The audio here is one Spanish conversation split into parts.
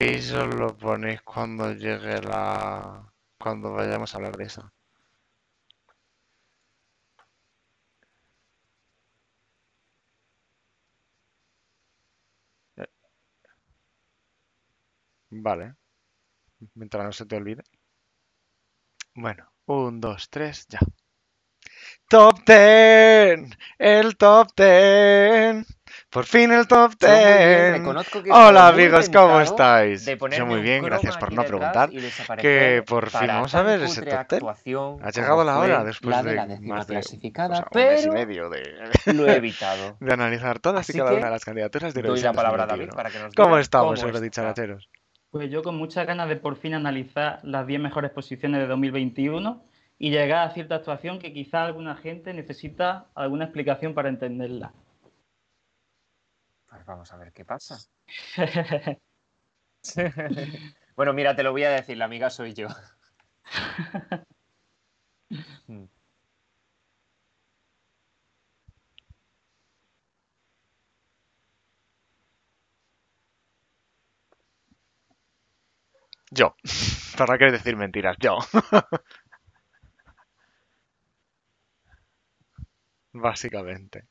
eso lo ponéis cuando llegue la... cuando vayamos a hablar de eso. Eh. Vale. Mientras no se te olvide. Bueno, un, dos, tres, ya. Top Ten, el Top Ten. Por fin el top Yo muy bien, 10. reconozco que he Hola amigos, ¿cómo estáis? Yo muy bien, gracias por no preguntar. Que por fin vamos a ver ese top 10. actuación Ha llegado la hora después la de la más de o clasificada, sea, un mes y pero medio de, lo he evitado. de analizar todas y cada una de las candidaturas de doy la palabra a David 2021. para que nos ¿Cómo diga estamos, cómo? Pues yo con muchas ganas de por fin analizar las 10 mejores posiciones de 2021 y llegar a cierta actuación que quizá alguna gente necesita alguna explicación para entenderla. Pues vamos a ver qué pasa. Bueno, mira, te lo voy a decir, la amiga soy yo. Mm. Yo. ¿Para qué decir mentiras? Yo. Básicamente.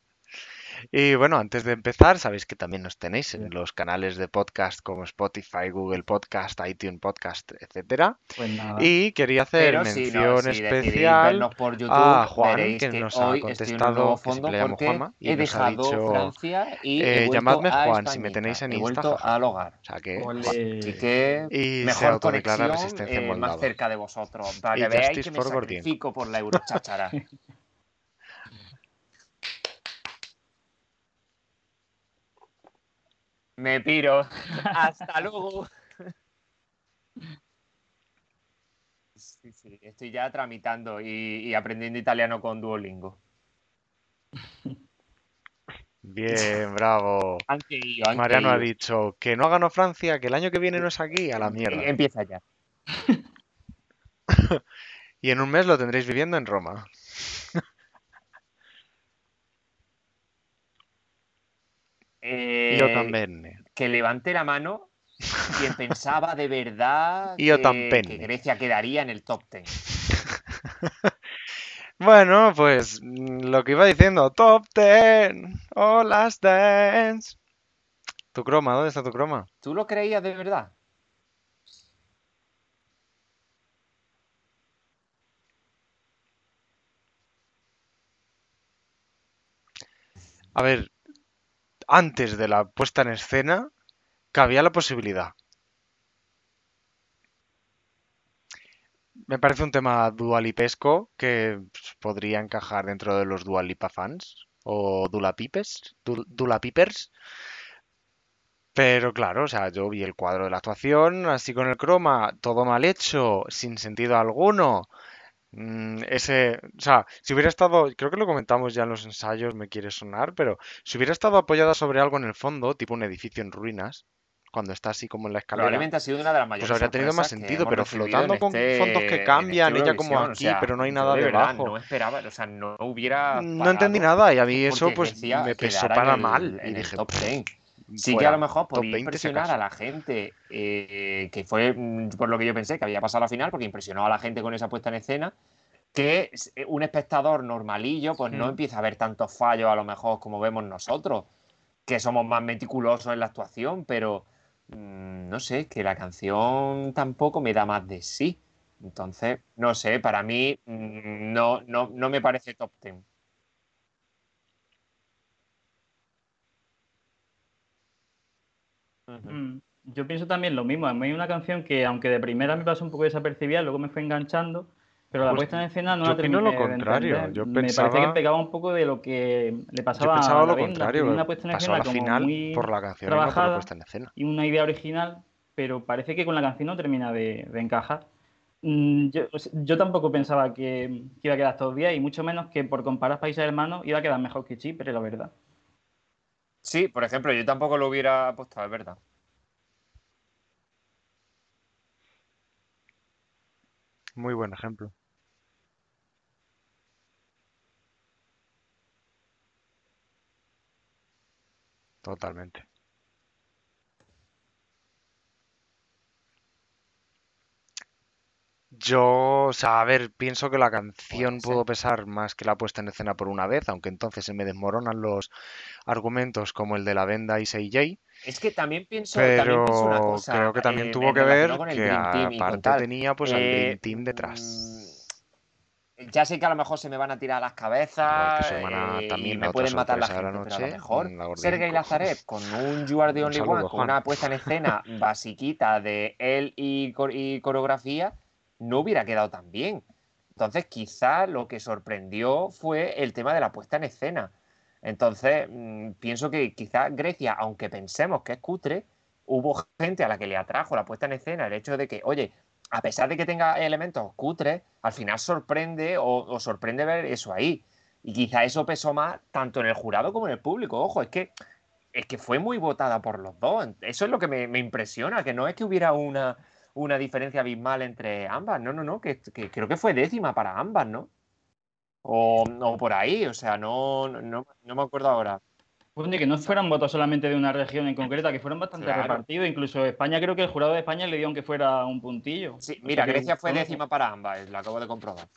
Y bueno, antes de empezar, sabéis que también nos tenéis en los canales de podcast como Spotify, Google Podcast, iTunes Podcast, etcétera. Pues. Y quería hacer Pero si, mención no, si especial por YouTube, a Juan, que que nos ha contestado que le llamo Juanma y he nos ha dejado dicho Francia y eh, he vuelto llamadme a Juan si me tenéis en He Insta, al hogar. O sea que. Juan. Que Y se mejor autodeclara conexión resistencia eh, más cerca de vosotros, para Y que veáis que me sacrifico por la eurochachara. Me piro. Hasta luego. Sí, sí, estoy ya tramitando y, y aprendiendo italiano con Duolingo. Bien, bravo. Mariano ha dicho que no ha ganado Francia, que el año que viene no es aquí, a la mierda. Empieza ya. Y en un mes lo tendréis viviendo en Roma. Eh, Io también. Que levante la mano quien pensaba de verdad que, que Grecia quedaría en el top 10. Bueno, pues mm, lo que iba diciendo, top 10 o last dance. Tu croma, ¿dónde está tu croma? ¿Tú lo creías de verdad? A ver, antes de la puesta en escena, cabía la posibilidad. Me parece un tema dualipesco que pues, podría encajar dentro de los Dualipa fans o Dulapipes, Dul- Dulapipers. Pero claro, o sea, yo vi el cuadro de la actuación, así con el croma, todo mal hecho, sin sentido alguno. Mm, ese, o sea, si hubiera estado, creo que lo comentamos ya en los ensayos, me quiere sonar, pero si hubiera estado apoyada sobre algo en el fondo, tipo un edificio en ruinas, cuando está así como en la escalera, Probablemente ha sido una de las mayores pues habría tenido más sentido, pero flotando con este- fondos que en cambian, este ella como. O aquí, sea, pero no hay nada de verdad debajo. No esperaba, o sea, no hubiera No entendí nada y a mí eso pues me pesó para el- mal y el dije, top "Pff, 10. Sí que fuera, a lo mejor podía 20 si impresionar acaso". a la gente, eh, que fue mm, por lo que yo pensé que había pasado la final, porque impresionó a la gente con esa puesta en escena, que eh, un espectador normalillo pues no empieza a ver tantos fallos a lo mejor como vemos nosotros, que somos más meticulosos en la actuación, pero mm, no sé, que la canción tampoco me da más de sí. Entonces, no sé, para mí mm, no, no, no me parece top 10. Mm, Yo pienso también lo mismo. A mí hay una canción que, aunque de primera me pasó un poco desapercibida, luego me fue enganchando, pero la Pues puesta en escena no yo la terminé lo contrario. Yo me parece que pegaba un poco de lo que le Yo pasaba pensaba a lo la contrario, Tenía una puesta en pasó a escena la como final muy por la canción y no por la trabajada en escena. y una idea original, pero parece que con la canción no termina de, de encajar. Mm, yo tampoco pensaba que, que iba a quedar estos días y mucho menos que por comparar países hermanos iba a quedar mejor que Chipre, la verdad. Sí, por ejemplo, yo tampoco lo hubiera apostado, es verdad. Muy buen ejemplo. Totalmente. Yo, o sea, a ver, pienso que la canción pudo pesar más que la puesta en escena por una vez, aunque entonces se me desmoronan los argumentos como el de la venda y Say Jay, Es que también pienso, también pienso una pero cosa creo que también eh, tuvo que ver que aparte tenía pues al Eh, Dream Team detrás. mm, ya sé que a lo mejor se me van a tirar las cabezas eh, también, me pueden matar la de la gente, pero a lo noche, mejor la Sergei. Lazarev con un You Are the Only One, con una puesta en escena basiquita de él y, y coreografía, no hubiera quedado tan bien. Entonces, quizá lo que sorprendió fue el tema de la puesta en escena. Entonces, mm, pienso que quizá Grecia, aunque pensemos que es cutre, hubo gente a la que le atrajo la puesta en escena el hecho de que, oye, a pesar de que tenga elementos cutres, al final sorprende o, sorprende ver eso ahí. Y quizá eso pesó más tanto en el jurado como en el público. Ojo, es que, es que fue muy votada por los dos. Eso es lo que me, me impresiona, que no es que hubiera una, una diferencia abismal entre ambas. No, no, no, que, que creo que fue décima para ambas, ¿no? O, o por ahí, o sea, no, no, no me acuerdo ahora. Que no fueran votos solamente de una región en concreta, que fueron bastante Claro. repartidos. Incluso España, creo que el jurado de España le dio aunque fuera un puntillo. Sí, O mira, que Grecia fue décima para ambas, lo acabo de comprobar.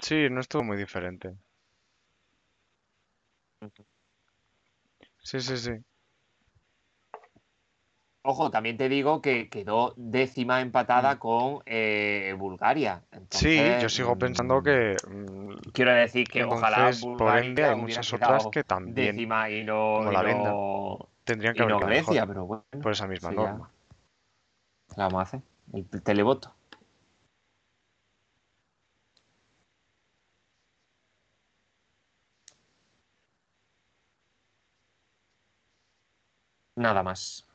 Sí, no estuvo muy diferente. Sí, sí, sí. Ojo, también te digo que quedó décima empatada con eh, Bulgaria. Sí, Entonces, yo sigo pensando mm, que mm, Quiero decir que ojalá entonces, por ende, hay hubiera muchas quedado otras que también décima y no, como y la venda, no- tendrían y que haber no quedado Grecia, mejor pero bueno, por esa misma eso ya- norma. ¿qué le vamos a hacer? El televoto. Nada más.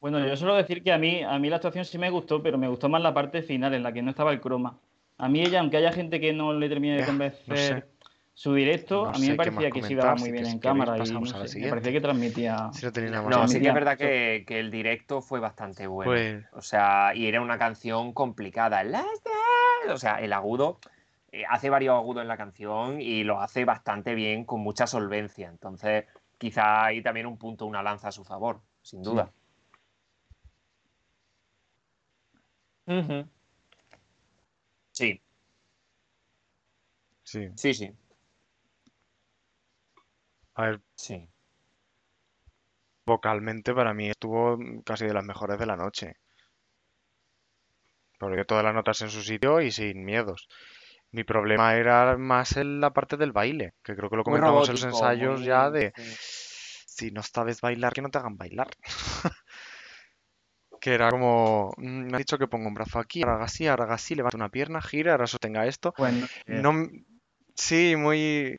Bueno, yo suelo decir que a mí, a mí la actuación sí me gustó, pero me gustó más la parte final, en la que no estaba el croma. A mí ella, aunque haya gente que no le termine de convencer no sé. su directo, No a mí me parecía que sí daba si muy bien en cámara y no sé, me parecía que transmitía. Si no que sí que es Transmitía verdad que, que el directo fue bastante bueno. Pues O sea, y era una canción complicada. O sea, el agudo eh, hace varios agudos en la canción y lo hace bastante bien, con mucha solvencia. Entonces, quizá hay también un punto, una lanza a su favor, sin duda. Ujú. Sí, sí. sí, sí, A ver, sí. vocalmente para mí estuvo casi de las mejores de la noche. Porque todas las notas en su sitio y sin miedos. Mi problema era más en la parte del baile, que creo que lo comentamos en los robótico, ensayos muy- ya de sí. si no sabes bailar, que no te hagan bailar. Que era como, "Mm, me ha dicho que ponga un brazo aquí, ahora haga así, ahora haga así, levanta una pierna, gira, ahora sostenga esto. Bueno, No, m- sí, muy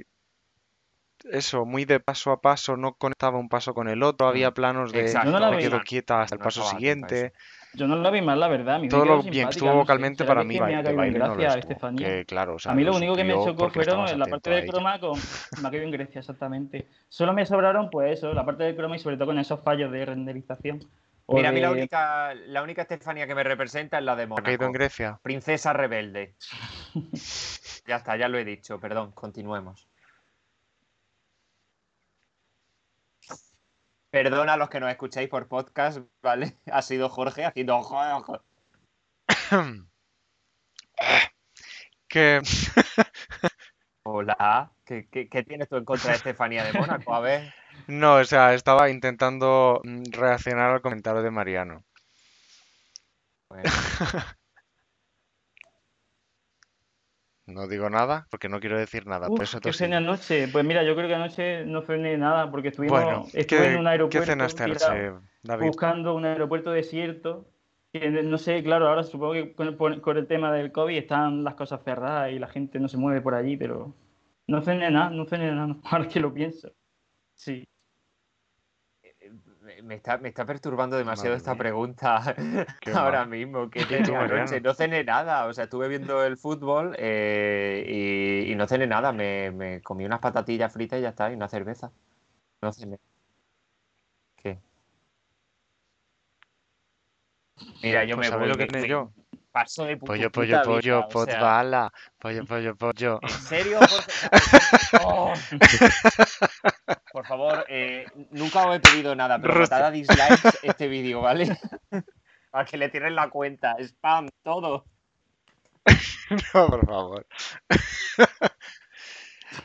eso, muy de paso a paso, no conectaba un paso con el otro, había planos de Exacto, no me quedo quieta hasta el No paso eso. Yo no la vi mal, la verdad. A mí me Todo lo bien estuvo vocalmente para mí es que me ba- ha de caído en baile no lo gracia estuvo. Estefanía. Que claro, o sea, A mí lo único que me chocó fueron la parte ello. croma con. Me ha caído en Grecia, exactamente. Solo me sobraron, pues eso, la parte del croma y sobre todo con esos fallos de renderización. O Mira, a mí la de- única, la única Estefanía que me representa es la de ¿Ha caído en Mónaco. Grecia? Princesa rebelde. Ya está, ya lo he dicho, perdón, continuemos. Perdona a los que nos escucháis por podcast, ¿vale? Ha sido Jorge haciendo ojo. Que Hola, ¿Qué, qué, qué tienes tú en contra de Estefanía de Mónaco? A ver. no, o sea, estaba intentando reaccionar al comentario de Mariano. Bueno, No digo nada porque no quiero decir nada, Uf, ¿qué cené anoche? Pues mira, yo creo que anoche no cené nada porque estuvimos, Bueno, estuve ¿qué, en un qué aeropuerto cenaste tirado, anoche, David? buscando un aeropuerto desierto. que no sé, claro, ahora supongo que con el, por- con el tema del COVID están las cosas cerradas y la gente no se mueve por allí, pero no cené nada, no cené nada, ahora que lo pienso. Sí. Me- está, me está perturbando demasiado Madre esta mía. pregunta ahora mal. mismo. ¿Qué tú, cené anoche? Mariano? No cené nada, o sea, estuve viendo el fútbol eh, y, y no cené nada. Me, me comí unas patatillas fritas y ya está, y una cerveza. No cené. ¿Qué? Mira, yo Pues me ¿sabes voy. lo que me yo? Paso de Pollo, pollo, pollo, vida, o pot sea, bala. Pollo, pollo, pollo. ¿En serio, Jorge? Oh. Por favor, eh, nunca os he pedido nada, pero matad a dislikes este vídeo, ¿vale? Para que le tiren la cuenta, spam, todo. No, por favor.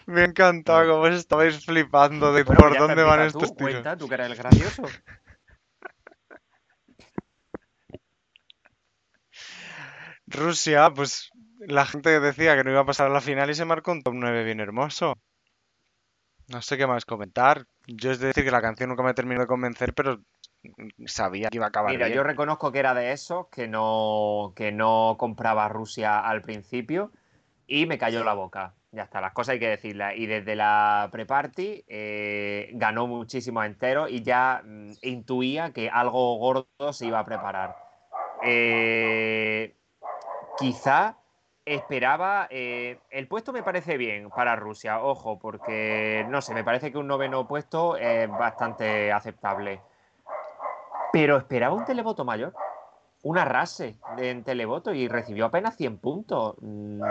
Me ha encantado cómo os estabais flipando de Bueno, por pues está, dónde van empieza estos tú, tiros. Cuenta, tú que eres el gracioso. Rusia, pues la gente decía que no iba a pasar a la final y se marcó un top 9 bien hermoso. No sé qué más comentar. Yo es decir que la canción nunca me terminó de convencer, pero sabía que iba a acabar Mira, bien. yo reconozco que era de esos que no, que no compraba Rusia al principio y me cayó la boca. Ya está, las cosas hay que decirlas. Y desde la pre-party eh, ganó muchísimos enteros y ya mm, intuía que algo gordo se iba a preparar. Eh, quizá esperaba. eh, el puesto me parece bien para Rusia, ojo, porque no sé, me parece que un noveno puesto es bastante aceptable. Pero esperaba un televoto mayor. Un arrase de- en televoto y recibió apenas 100 puntos. Mm,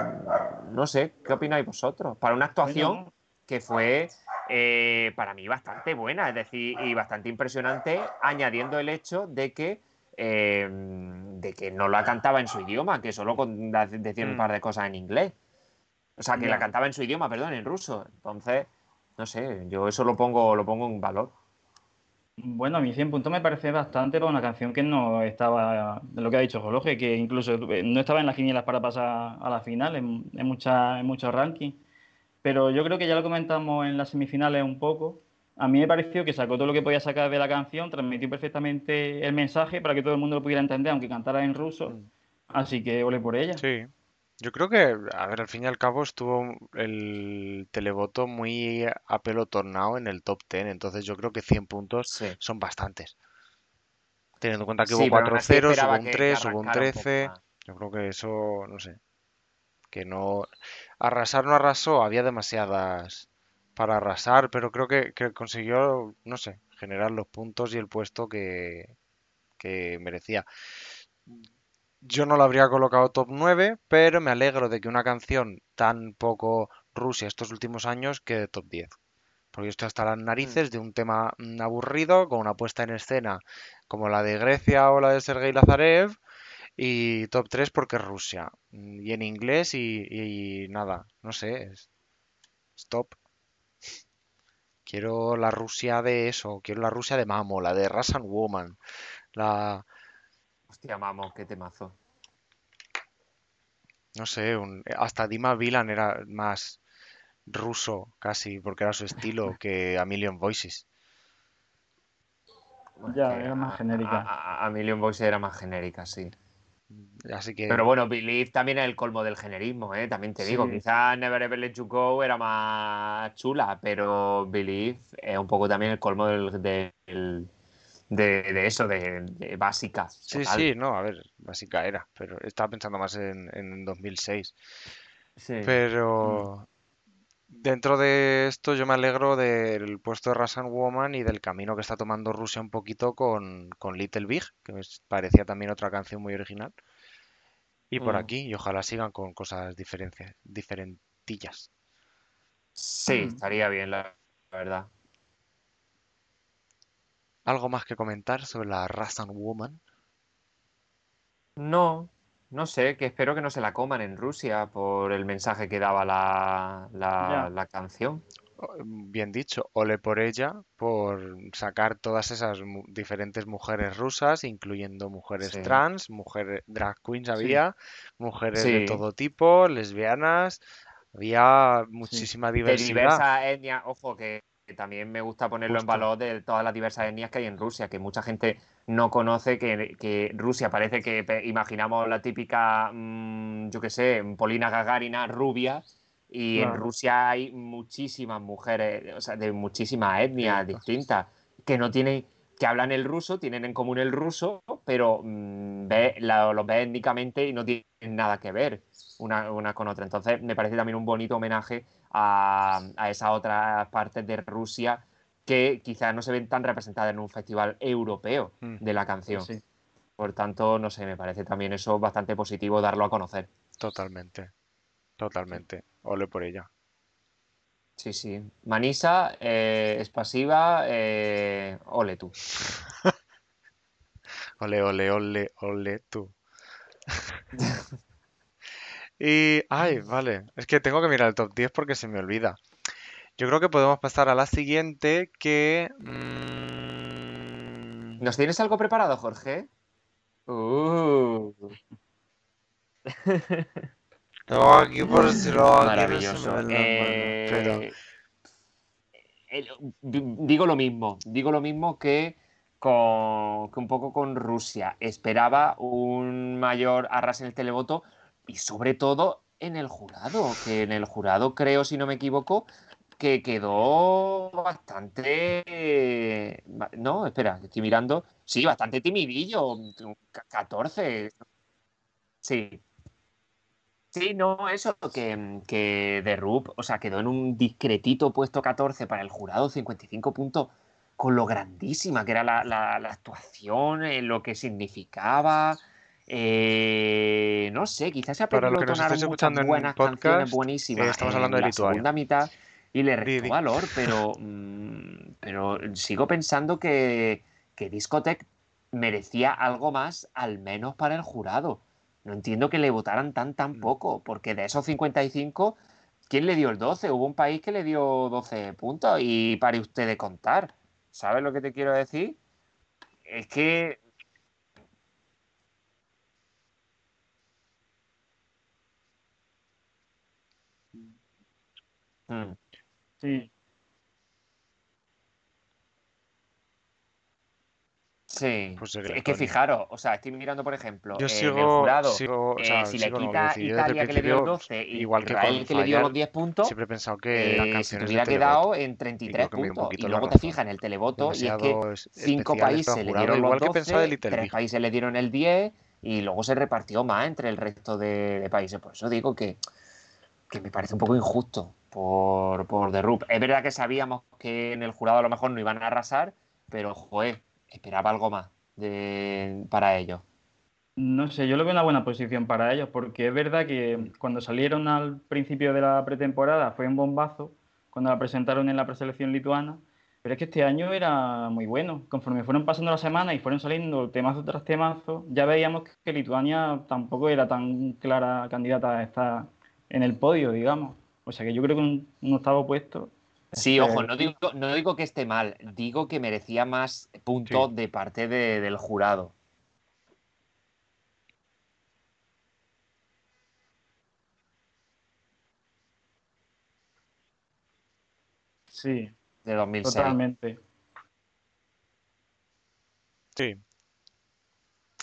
No sé, ¿qué opináis vosotros? Para una actuación que fue eh, para mí bastante buena, es decir, y bastante impresionante, añadiendo el hecho de que, eh, de que no la cantaba en su idioma, que solo con- decía un Mm. par de cosas en inglés. O sea, que Ya. la cantaba en su idioma, perdón, en ruso. Entonces, no sé, yo eso lo pongo, lo pongo en valor. Bueno, a mí 100 puntos me parece bastante para una canción que no estaba, lo que ha dicho Jologe, que incluso eh, no estaba en las quinielas para pasar a la final en, en, mucha- en muchos rankings. Pero yo creo que ya lo comentamos en las semifinales un poco. A mí me pareció que sacó todo lo que podía sacar de la canción, transmitió perfectamente el mensaje para que todo el mundo lo pudiera entender, aunque cantara en ruso. Mm. Así que ole por ella. Sí. Yo creo que, a ver, al fin y al cabo estuvo el televoto muy apelotonado en el top 10, entonces yo creo que 100 puntos Sí. son bastantes. Teniendo en cuenta que Sí, hubo pero aún 4 así 0 esperaba hubo un que- que 3, hubo un arrancara un poco 13. más. Yo creo que eso, no sé. Que no. Arrasar no arrasó, había demasiadas para arrasar, pero creo que, que consiguió, no sé, generar los puntos y el puesto que, que merecía. Yo no lo habría colocado top 9, pero me alegro de que una canción tan poco Rusia estos últimos años quede top 10. Porque estoy hasta las narices de un tema mm, aburrido, con una puesta en escena como la de Grecia o la de Sergei Lazarev, y top 3 porque es Rusia. Mm, Y en inglés y, y nada, no sé, es stop. Quiero la Rusia de eso, quiero la Rusia de Mamo, la de Russian Woman, la, Hostia, vamos, qué temazo. no sé, un- hasta Dima Bilan era más ruso casi, porque era su estilo, que A Million Voices. Bueno, Ya, era más genérica. A, a- a Million Voices era más genérica, sí. Así que Pero bueno, Believe también es el colmo del generismo, ¿eh? También te digo, Sí. quizás Never Ever Let You Go era más chula, pero Believe es un poco también el colmo del, del- de, de eso, de, de básica. sí, sí, no, a ver, básica era, pero estaba pensando más en, en 2006. Sí. Pero dentro de esto yo me alegro del puesto de Russian Woman y del camino que está tomando Rusia un poquito con, con Little Big, que me parecía también otra canción muy original. Y por Mm. aquí, y ojalá sigan con cosas diferencia- diferentillas. Sí, Mm. estaría bien, la, la verdad. ¿Algo más que comentar sobre la Russian Woman? No, no sé, que espero que no se la coman en Rusia por el mensaje que daba la, la, la canción. O- Bien dicho, ole por ella, por sacar todas esas mu- diferentes mujeres rusas, incluyendo mujeres Sí. trans, mujeres drag queens había, mujeres de Sí. todo tipo, lesbianas, había muchísima de diversidad. diversas etnias, ojo, que, que también me gusta ponerlo Justo. en valor de todas las diversas etnias que hay en Rusia, que mucha gente no conoce, que, que Rusia parece que imaginamos la típica, mm, yo qué sé, Polina Gagarina rubia, y en. Rusia hay muchísimas mujeres, o sea, de muchísimas etnias distintas, que no tienen, que hablan el ruso, tienen en común el ruso, pero mm, ve, la- los ves étnicamente y no tienen nada que ver una, una con otra. Entonces, me parece también un bonito homenaje a, a esas otras partes de Rusia que quizás no se ven tan representadas en un festival europeo Mm. de la canción. Sí. Por tanto, no sé, me parece también eso bastante positivo darlo a conocer. Totalmente, totalmente. Ole por ella. Sí, sí. Manisa eh, es pasiva, eh, ole tú. Ole, ole, ole, ole tú. Y, ay, vale. Es que tengo que mirar el top 10 porque se me olvida. Yo creo que podemos pasar a la siguiente que... mm, ¿Nos tienes algo preparado, Jorge? Uh, Tengo aquí por si lo maravilloso. Eh, di- digo lo mismo, digo lo mismo que, con, que un poco con Rusia. Esperaba un mayor arras en el televoto y sobre todo en el jurado, que en el jurado creo, si no me equivoco, que quedó bastante... ba- No, espera, estoy mirando. Sí, bastante timidillo, un ca- 14. Sí. Sí, no, eso, que, que Roop, o sea, quedó en un discretito puesto 14 para el jurado, 55 puntos, con lo grandísima que era la, actuación, lo que significaba. Eh, no sé, quizás se ha Para los que nos escuchando en buenas podcast, canciones buenísimas eh, estamos en hablando de la Lituania. segunda mitad y le restó valor, pero, mm, pero sigo pensando que, que Discotech merecía algo más, al menos para el jurado. No entiendo que le votaran tan, tan Mm. poco, porque de esos 55, ¿quién le dio el 12? Hubo un país que le dio 12 puntos y pare usted de contar. ¿Sabes lo que te quiero decir? Es que... Mm, Sí, Sí, Pues sería es que fijaros, o sea, estoy mirando, por ejemplo, Yo en el sigo, jurado, sigo, o eh, sea, si le sigo, no, quita decir, yo desde el Italia que le dio el principio, 12 y igual que Israel con que le dio los Fire, 10 puntos, siempre he pensado que eh, si canciones te hubiera quedado en Y 33 creo que me dio un puntos. Y poquito la luego te razón. fijas en el televoto y es que Demasiado es- cinco países le jurado, dieron los igual que pensaba de 12, Little tres Big. países le dieron el 10 y luego se repartió más entre el resto de, de países. Por eso digo que, que me parece un poco injusto por, por The. Es verdad que sabíamos que en el jurado a lo mejor no iban a arrasar, pero joder, esperaba algo más de, para ellos. no sé, yo lo veo una buena posición para ellos, porque es verdad que cuando salieron al principio de la pretemporada fue un bombazo, cuando la presentaron en la preselección lituana, pero es que este año era muy bueno. Conforme fueron pasando las semanas y fueron saliendo temazo tras temazo, ya veíamos que Lituania tampoco era tan clara candidata a estar en el podio, digamos. O sea que yo creo que un, un octavo puesto. Sí, es- ojo, no digo, no digo que esté mal, digo que merecía más puntos Sí. de parte de- del jurado. Sí, de 2006. totalmente. Sí.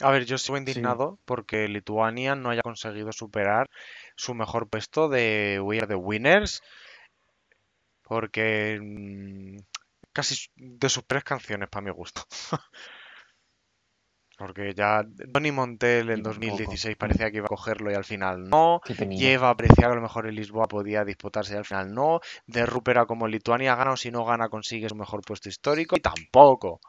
A ver, yo sigo indignado porque Lituania no haya conseguido superar su mejor puesto de We Are the Winners. Porque mm, casi de sus tres canciones, para mi gusto. Porque ya Donny Montel en Y tampoco. 2016 parecía que iba a cogerlo y al final no. Lleva parecía que a lo mejor en Lisboa podía disputarse y al final no. De Rupera como Lituania gana o si no gana consigue su mejor puesto histórico y tampoco.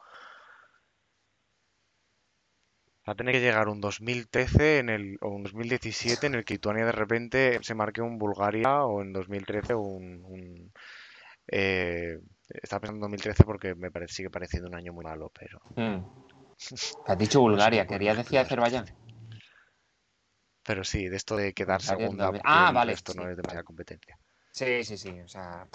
Va a tener que llegar un 2013 en el, o un 2017 en el que Lituania de repente se marque un Bulgaria o en 2013 un... un eh, estaba pensando en 2013 porque me parece, sigue pareciendo un año muy malo, pero... Mm. Has dicho Bulgaria, No querías decir. Azerbaiyán. Pero sí, de esto de quedar segunda Ah, vale, resto no es demasiada vale. competencia. Sí, sí, sí. O sea,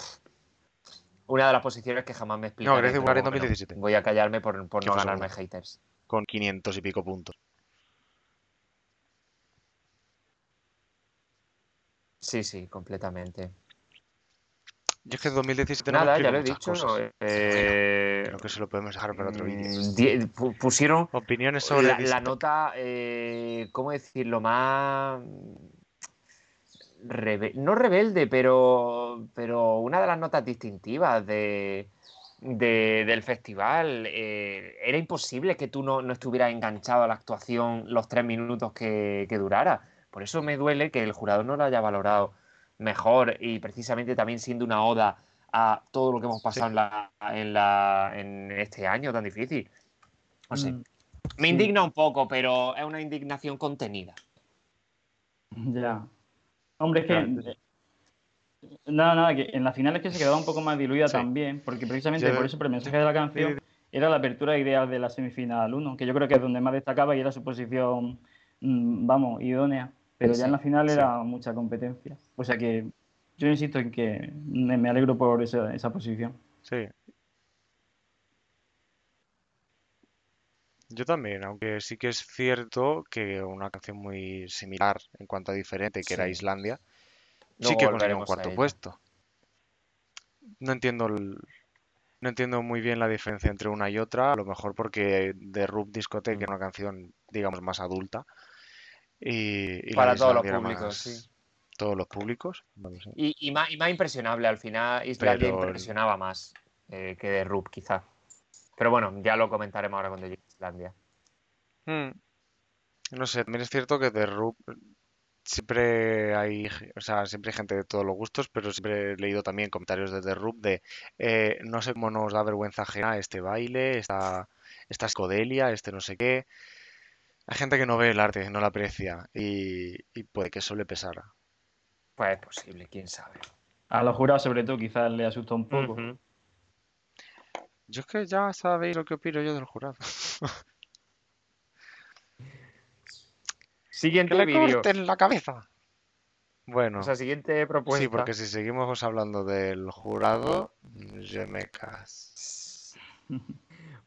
una de las posiciones que jamás me No. Grecia y pero Bulgaria en bueno, 2017. Voy a callarme por, por no ganarme segunda. haters. Con 500 y pico puntos. Sí, sí, completamente. Y es que 2017 no me Nada, ya lo he dicho. cosas. eh, Creo que se lo podemos dejar para otro vídeo. mm, pusieron Opiniones sobre la, nota, eh, ¿cómo decirlo? Más. rebe- no rebelde, pero, pero una de las notas distintivas de, de- del festival. eh, era imposible que tú no, no estuvieras enganchado a la actuación los tres minutos que, que durara. Por eso me duele que el jurado no lo haya valorado mejor y precisamente también siendo una oda a todo lo que hemos pasado en, la, en, la, en este año tan difícil. No sé. Mm, Me sí. indigna un poco, pero es una indignación contenida. Ya. Hombre, es que Nada, nada, que en la final es que se quedaba un poco más diluida Sí. también, porque precisamente Yo- por eso, por el mensaje de la canción, era la apertura ideal de la semifinal 1, que yo creo que es donde más destacaba y era su posición, mm, vamos, idónea. Pero ya en la final era mucha competencia. O sea que yo insisto en que me, alegro por esa, esa posición. Sí. Yo también, aunque sí que es cierto que una canción muy similar en cuanto a diferente, que era Sí. Sí que consiguió un cuarto puesto. No entiendo el- no entiendo muy bien la diferencia entre una y otra, a lo mejor porque The Rub Discotheque Mm. era una canción, digamos, más adulta y, Para todos los públicos, más- sí. todos los públicos, no lo sé. Y, y más, y más impresionable, al final Islandia Pero- impresionaba más eh, que de Rub, quizás. Pero bueno, ya lo comentaremos ahora cuando llegue a Islandia. Hmm. No sé, también es cierto que de Rub siempre hay, o sea, siempre hay gente de todos los gustos, pero siempre he leído también comentarios de The Rub de eh, no sé cómo nos da vergüenza ajena este baile, esta, esta psicodelia, este no sé qué. Hay gente que no ve el arte, no la aprecia y, y puede que eso le pesara. Pues es posible, quién sabe. A los jurados, sobre todo, quizás le asustó un poco. Yo es que ya sabéis lo que opino yo del jurado. Que Siguiente le vídeo. corten la cabeza. Bueno, O sea, siguiente propuesta. sí, porque si seguimos hablando del jurado, je me caso.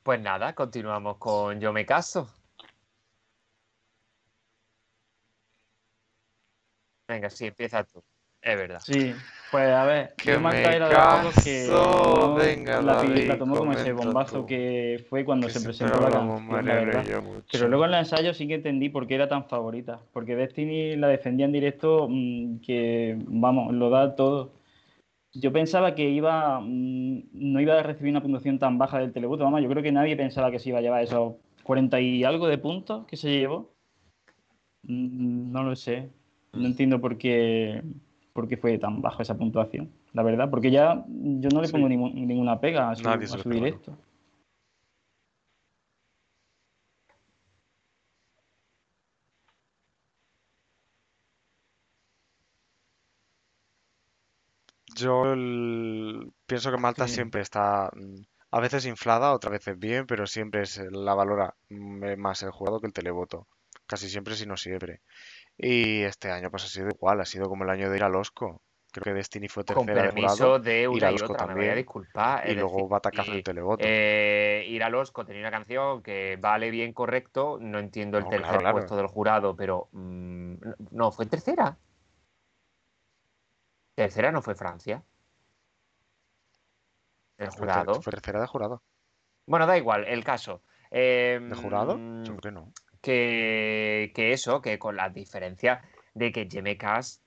Pues nada, continuamos con Yo me caso. Venga, sí, empieza tú. Es verdad. Sí, pues a ver, Que yo me que caso, no venga, la, David, la tomó como ese bombazo tú. que fue cuando Que se presentó la canción, la verdad. Pero luego en el ensayo sí que entendí por qué era tan favorita. Porque Destiny la defendía en directo mm, que, vamos, lo da todo. Yo pensaba que iba, mm, no iba a recibir una puntuación tan baja del televoto. Vamos, yo creo que nadie pensaba que se iba a llevar esos 40 y algo de puntos que se llevó. Mm, No lo sé. No entiendo por qué, por qué fue tan bajo esa puntuación. La verdad, porque ya yo no le Sí. pongo ningún- ninguna pega a su, a directo. Yo el- pienso que Malta Sí. siempre está mm, a veces inflada, otras veces bien, pero siempre se la valora mm, más el jurado que el televoto. Casi siempre, si no siempre. Y este año pues ha sido igual, ha sido como el año de ir al Osco. Creo que Destiny fue Con tercera de permiso jurado de una y otra, me voy a también, disculpar. y luego batacazo televoto. eh, Iralosco tenía una canción que vale bien correcto, no entiendo el No, tercer claro, claro. puesto del jurado, pero mm, no, fue tercera. Tercera no fue Francia. El jurado. Fue tercera de jurado. Bueno, da igual, el caso. Eh, ¿De jurado? mm, Yo creo que no. Que, que eso, que con la diferencia de que Yemekas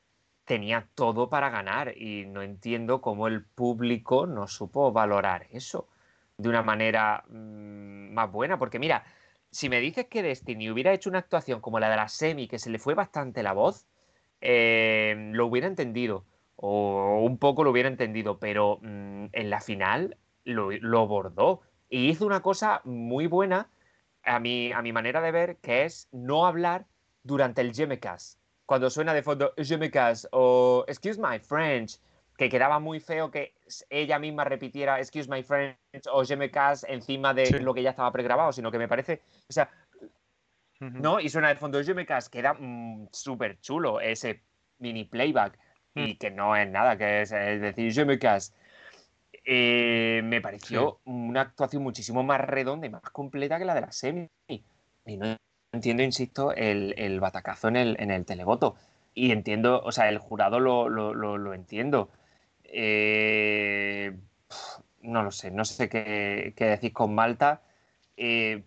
tenía todo para ganar y no entiendo cómo el público no supo valorar eso de una manera mm, más buena, porque mira, si me dices que Destiny hubiera hecho una actuación como la de la Semi, que se le fue bastante la voz, eh, lo hubiera entendido, o un poco lo hubiera entendido, pero mm, en la final lo, lo bordó y hizo una cosa muy buena a mi, a mi manera de ver, que es no hablar durante el Jemecas. Cuando suena de fondo Jemecas o Excuse my French, que quedaba muy feo que ella misma repitiera Excuse my French o Jemecas encima de Sí. lo que ya estaba pregrabado, sino que me parece, o sea, Ujú. ¿no? Y suena de fondo Jemecas, queda mm, súper chulo ese mini playback y que no es nada, que es, es decir Jemecas. Eh, me pareció una actuación muchísimo más redonda y más completa que la de la semi. Y no entiendo, insisto, el, el batacazo en el, en el televoto. Y entiendo, o sea, el jurado lo, lo, lo- lo entiendo. Eh, no lo sé, no sé qué, qué decir con Malta. eh,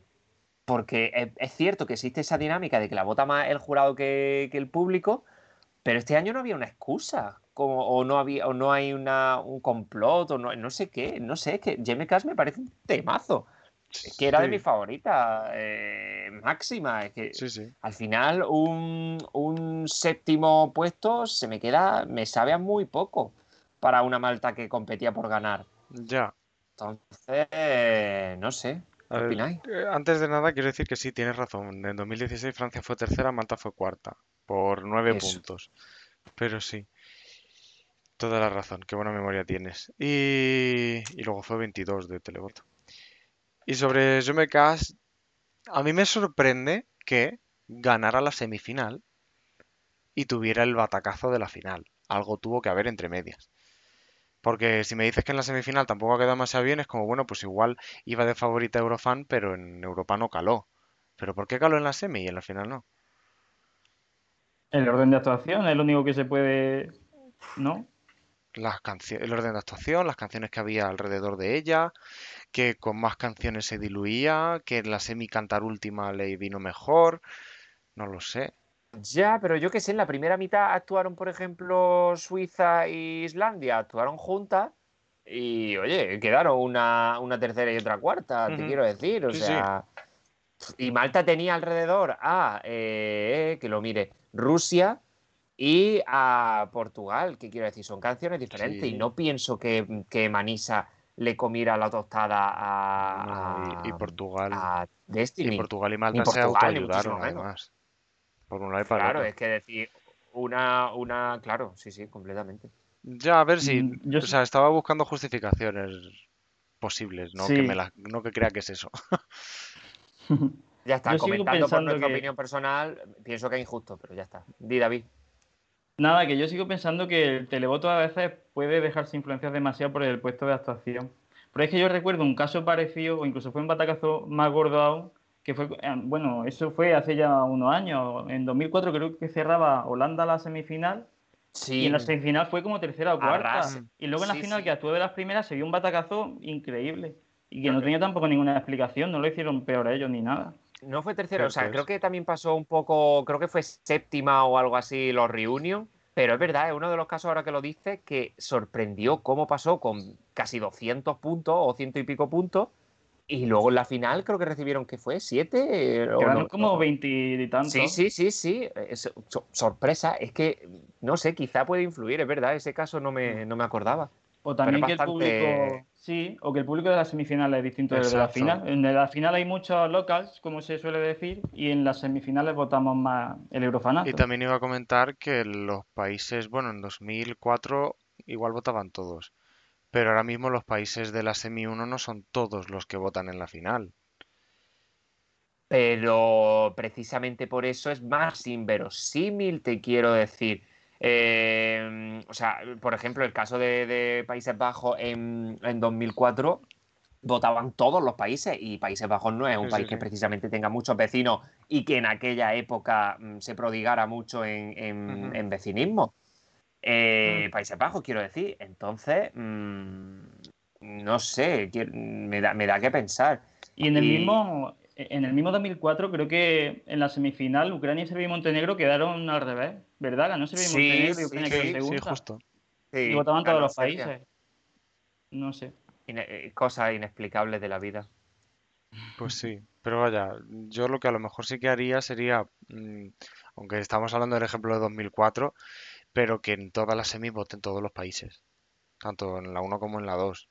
porque es, es cierto que existe esa dinámica de que la vota más el jurado que, que el público, pero este año no había una excusa, como, o no había, o no hay una, un complot, o no, no sé qué, no sé, es que Jamie Cash me parece un temazo. Es que era de Sí, mis favoritas, eh, máxima. Es que Sí, sí. al final un, un séptimo puesto se me queda, me sabe a muy poco para una Malta que competía por ganar. Ya. Entonces, no sé, ¿qué ver, opináis? eh, antes de nada, quiero decir que sí, tienes razón. En 2016 Francia fue tercera, Malta fue cuarta, por nueve Eso. puntos. Pero sí. Toda la razón, qué buena memoria tienes. Y, y luego fue 22 de televoto. Y sobre Jumecas, a mí me sorprende que ganara la semifinal y tuviera el batacazo de la final. Algo tuvo que haber entre medias. Porque si me dices que en la semifinal tampoco ha quedado demasiado bien, es como, bueno, pues igual iba de favorita Eurofan, pero en Europa no caló. ¿Pero por qué caló en la semi y en la final no? El orden de actuación es lo único que se puede. ¿No? Las el orden de actuación, las canciones que había alrededor de ella, que con más canciones se diluía, que en la semi cantar última le vino mejor. No lo sé. Ya, pero yo que sé, en la primera mitad actuaron, por ejemplo, Suiza e Islandia, actuaron juntas y, oye, quedaron una, una tercera y otra cuarta, te quiero decir, o Sí, sí. sea... Y Malta tenía alrededor a, eh, que lo mire, Rusia y a Portugal, que quiero decir, son canciones diferentes Sí. y no pienso que, que Manisa le comiera la tostada a, No, y, y a- Portugal, a y Destiny. Portugal y Malta se Portugal, ni autoayudaron además. Por un lado y para Claro, otro. es que decir, una, una, claro, sí, sí, completamente. Ya, a ver si, Mm, yo o sea, estaba buscando justificaciones posibles, no que me la, no que crea que es eso. Ya está, Yo comentando por nuestra que- opinión personal, pienso que es injusto, pero ya está. Di, David. Nada, que yo sigo pensando que el televoto a veces puede dejarse influenciar demasiado por el puesto de actuación. Pero es que yo recuerdo un caso parecido, o incluso fue un batacazo más gordo aún, que fue, eh, bueno, eso fue hace ya unos años. En 2004 creo que cerraba Holanda la semifinal y Sí, en la semifinal fue como tercera o cuarta. Y luego en la Sí, final, sí. que actuó de las primeras, se dio un batacazo increíble. Y que no tenía tampoco ninguna explicación, no lo hicieron peor a ellos ni nada. No fue tercero, o sea, creo que también pasó un poco, creo que fue séptima o algo así los Reunion, pero es verdad, es uno de los casos ahora que lo dices que sorprendió cómo pasó con casi 200 puntos o ciento y pico puntos y luego en la final creo que recibieron, ¿qué fue? ¿Siete? O Quedaron no- como no. 20 y tantos. Sí, sí, sí, sí. Es- so- sorpresa, es que no sé, quizá puede influir, es verdad, ese caso no me, no me acordaba. O también que el público, sí, o que el público de las semifinales es distinto del de la final. En la final hay muchos locals, como se suele decir, y en las semifinales votamos más el eurofanato. Y también iba a comentar que los países, bueno, en 2004 igual votaban todos, pero ahora mismo los países de la semi 1 no son todos los que votan en la final. Pero precisamente por eso es más inverosímil, te quiero decir. Eh, o sea, por ejemplo, el caso de, de Países Bajos en, en 2004, votaban todos los países y Países Bajos no es un Sí, sí, país que sí. precisamente tenga muchos vecinos y que en aquella época mm, se prodigara mucho en, en- Ujú. en vecinismo. Eh, Países Bajos, quiero decir. Entonces, mm, no sé, me da, me da que pensar. Y en el mismo, en el mismo 2004, creo que en la semifinal Ucrania, Serbia y Montenegro quedaron al revés, ¿verdad? Ganó Serbia y Sí, Montenegro y Ucrania sí, quedó sí, Sí, segunda. justo. Sí, Y votaban todos los Serbia. países. No sé. Ine- eh, cosas inexplicables de la vida. Pues sí, pero vaya, yo lo que a lo mejor sí que haría sería, mm, aunque estamos hablando del ejemplo de 2004, pero que en todas las semis voten todos los países, tanto en la 1 como en la 2,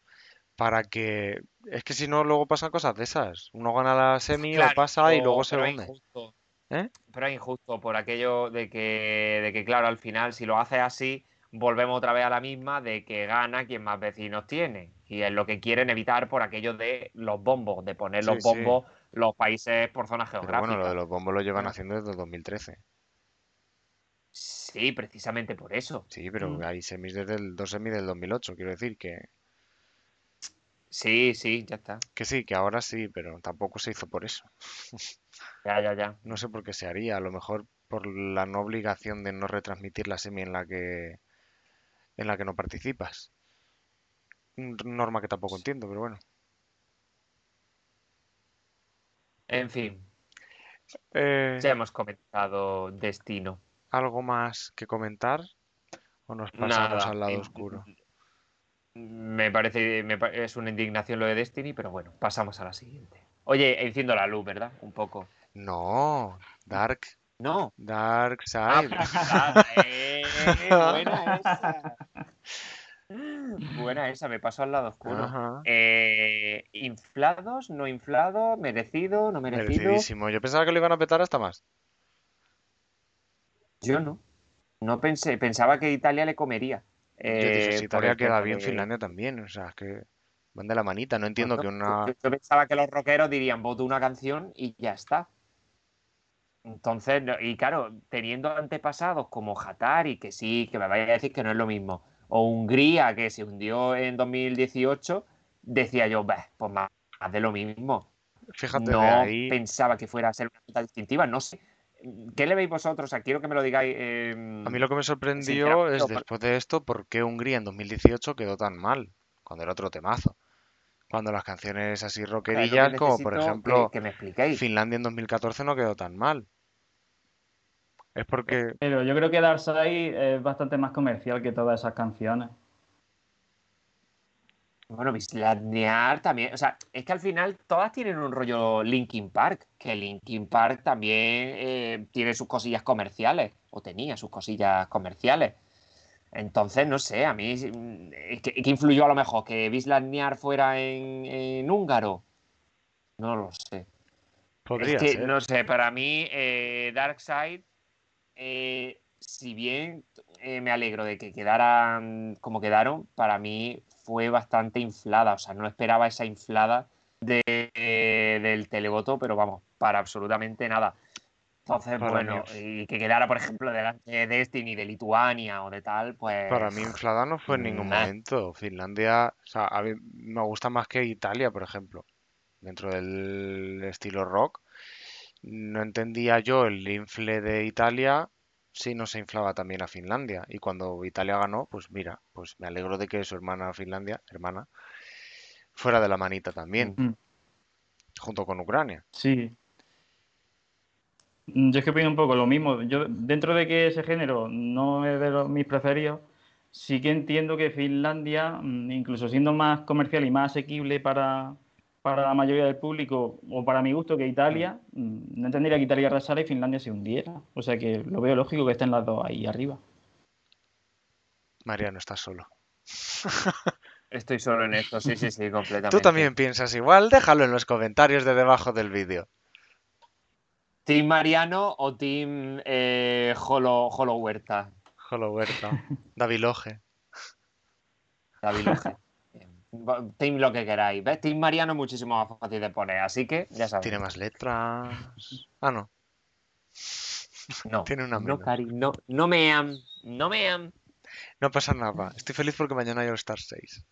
para que, es que si no, luego pasan cosas de esas. Uno gana la semi o Claro, pasa y luego se hunde. injusto. ¿Eh? Pero es injusto por aquello de que, de que, claro, al final, si lo haces así, volvemos otra vez a la misma de que gana quien más vecinos tiene. Y es lo que quieren evitar por aquello de los bombos, de poner Sí, los sí. bombos los países por zonas Pero geográficas. bueno, lo de los bombos lo llevan haciendo desde 2013. Sí, precisamente por eso. Sí, pero Mm. hay semis desde el, dos semis del 2008, quiero decir que, Sí, sí, ya está. que sí, que ahora sí, pero tampoco se hizo por eso. Ya, ya, ya. No sé por qué se haría, a lo mejor por la no obligación de no retransmitir la semi en la que en la que no participas. Norma que tampoco entiendo, pero bueno. En fin, Eh, ya hemos comentado Destino. ¿algo más que comentar? ¿O nos pasamos Nada. al lado oscuro? Me parece, me es una indignación lo de Destiny, pero bueno, pasamos a la siguiente. Oye, enciendo la luz, ¿verdad? Un poco. No, Dark, No. Dark Ah, Side. eh, buena esa. Buena esa, me paso al lado oscuro. Ajá. Eh, ¿Inflados? ¿No inflados? ¿Merecido? ¿No merecido? Merecidísimo. Yo pensaba que lo iban a petar hasta más. Yo no. No pensé, pensaba que Italia le comería eh, queda bien, de- Finlandia también. O sea, es que van de la manita. No entiendo que una... yo, pensaba que los rockeros dirían voto una canción y ya está. Entonces, y claro, teniendo antepasados como Hatari, que sí, que me vaya a decir que no es lo mismo, o Hungría, que se hundió en 2018, decía yo, "Bah, pues más, más de lo mismo. Fíjate, de No ahí... pensaba que fuera a ser una nota distintiva, no sé. ¿Qué le veis vosotros? O sea, quiero que me lo digáis. eh, A mí lo que me sorprendió es después de esto, ¿por qué Hungría en 2018 quedó tan mal? Cuando era otro temazo. Cuando las canciones así rockerillas, como por ejemplo que, que me expliquéis. Finlandia en 2014 no quedó tan mal. Es porque... Pero yo creo que Dark Side es bastante más comercial que todas esas canciones. Bueno, Bislandiar también, o sea, es que al final todas tienen un rollo Linkin Park, que Linkin Park también eh, tiene sus cosillas comerciales, o tenía sus cosillas comerciales. Entonces, no sé, a mí, mm, ¿qué, qué influyó a lo mejor? ¿Que Bislandiar fuera en, en húngaro? No lo sé. Podría es que, ser. no sé, para mí, eh, Darkseid, eh, si bien eh, me alegro de que quedaran como quedaron, para mí fue bastante inflada. O sea, no esperaba esa inflada de, eh, del televoto, pero vamos, para absolutamente nada. Entonces, Para bueno, mí- y que quedara, por ejemplo, delante de Destiny, de Lituania o de tal, pues. Para mí inflada no fue en ningún Nah. momento. Finlandia, o sea, a mí me gusta más que Italia, por ejemplo. Dentro del estilo rock. No entendía yo el infle de Italia si no se inflaba también a Finlandia. Y cuando Italia ganó, pues mira, pues me alegro de que su hermana Finlandia, hermana, fuera de la manita también, Mm. junto con Ucrania. Sí. Mm, Yo es que opino un poco lo mismo. Yo, dentro de que ese género no es de los, mis preferidos, sí que entiendo que Finlandia, mm, incluso siendo más comercial y más asequible para, para la mayoría del público, o para mi gusto, que Italia, mm, no entendería que Italia arrasara y Finlandia se hundiera. O sea que lo veo lógico que estén las dos ahí arriba. Mariano, estás solo. Estoy solo en esto, sí, sí, sí, completamente. Tú también piensas igual, déjalo en los comentarios de debajo del vídeo. ¿Team Mariano o Team eh, Jolo, Jolo Huerta? Jolo Huerta, David Loge. David Luge. Team lo que queráis. ¿Ves? Team Mariano es muchísimo más fácil de poner, así que ya sabéis. Tiene más letras. Ah, no. No, tiene una no. Cari, no, no me am, no me am. No pasa nada. Estoy feliz porque mañana hay All Star 6.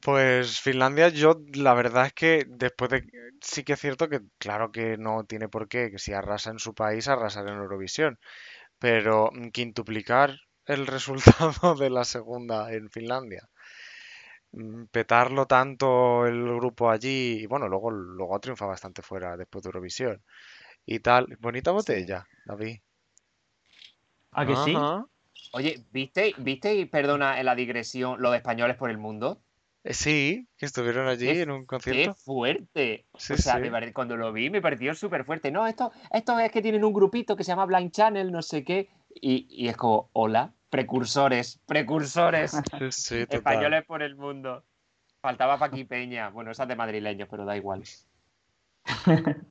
Pues Finlandia, yo la verdad es que después de... Sí que es cierto que claro que no tiene por qué, que si arrasa en su país, arrasar en Eurovisión. Pero mm, quintuplicar el resultado de la segunda en Finlandia. Mm, Petarlo tanto el grupo allí, y bueno, luego, luego ha triunfado bastante fuera después de Eurovisión. Y tal, bonita botella, David. ¿A que sí? Oye, ¿visteis, ¿visteis, perdona, en la digresión, lo de españoles por el mundo? Eh, sí, que estuvieron allí Qué en un ¡Qué concierto. fuerte! Sí, o sea, sí. me pare- cuando lo vi me pareció súper fuerte. No, esto, esto es que tienen un grupito que se llama Blind Channel, no sé qué. Y, y es como, hola, precursores, precursores, Sí, sí, total. españoles por el mundo. Faltaba Paqui Peña. Bueno, esa es de madrileños, pero da igual.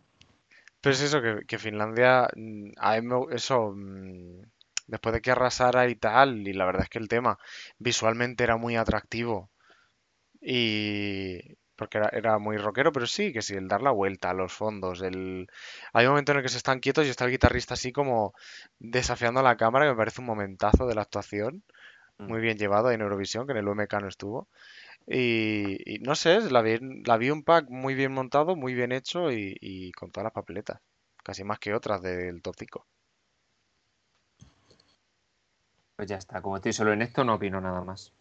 Pero es eso, que, que Finlandia, mm, a mí me- eso, mm, después de que arrasara y tal, y la verdad es que el tema visualmente era muy atractivo, y porque era, era muy rockero, pero sí, que sí, el dar la vuelta a los fondos, el... hay un momento en el que se están quietos y está el guitarrista así como desafiando a la cámara, que me parece un momentazo de la actuación, Mm. muy bien llevado en Eurovisión, que en el UMK no estuvo. Y, y no sé, la vi, la vi un pack muy bien montado, muy bien hecho y, y con todas las papeletas. Casi más que otras del top 5. Pues ya está, como estoy solo en esto, no opino nada más.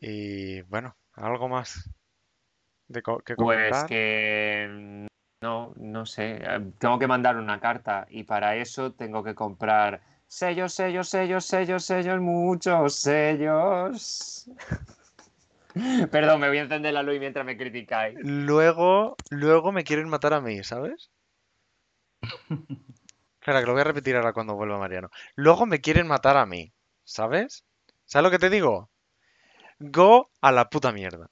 Y bueno, algo más de co- que Pues que no, no sé. eh, Tengo que mandar una carta y para eso tengo que comprar sellos, sellos, sellos, sellos, sellos, muchos sellos. Perdón, me voy a encender la luz mientras me criticáis. Luego, luego me quieren matar a mí, ¿sabes? Espera, que lo voy a repetir ahora cuando vuelva Mariano. Luego me quieren matar a mí, ¿sabes? ¿Sabes lo que te digo? Go a la puta mierda.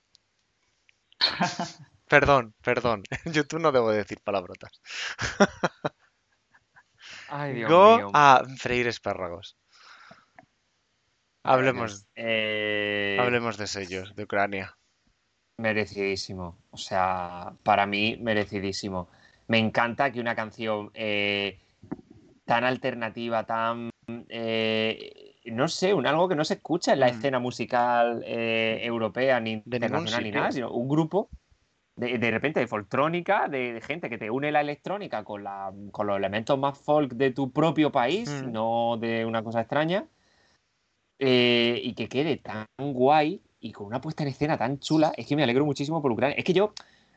Perdón, perdón. En YouTube no debo decir palabrotas. Ay, Dios Go mío. a freír espárragos. Hablemos, Eh, hablemos de sellos, de Ucrania. Merecidísimo. O sea, para mí, merecidísimo. Me encanta que una canción eh, tan alternativa, tan. eh, no sé, un algo que no se escucha en la Mm. escena musical eh, europea ni De internacional ni nada, sino un grupo de, de repente de foltrónica, de, de gente que te une la electrónica con, la, con los elementos más folk de tu propio país, Mm. no de una cosa extraña, eh, y que quede tan guay y con una puesta en escena tan chula, es que me alegro muchísimo por Ucrania. Es que yo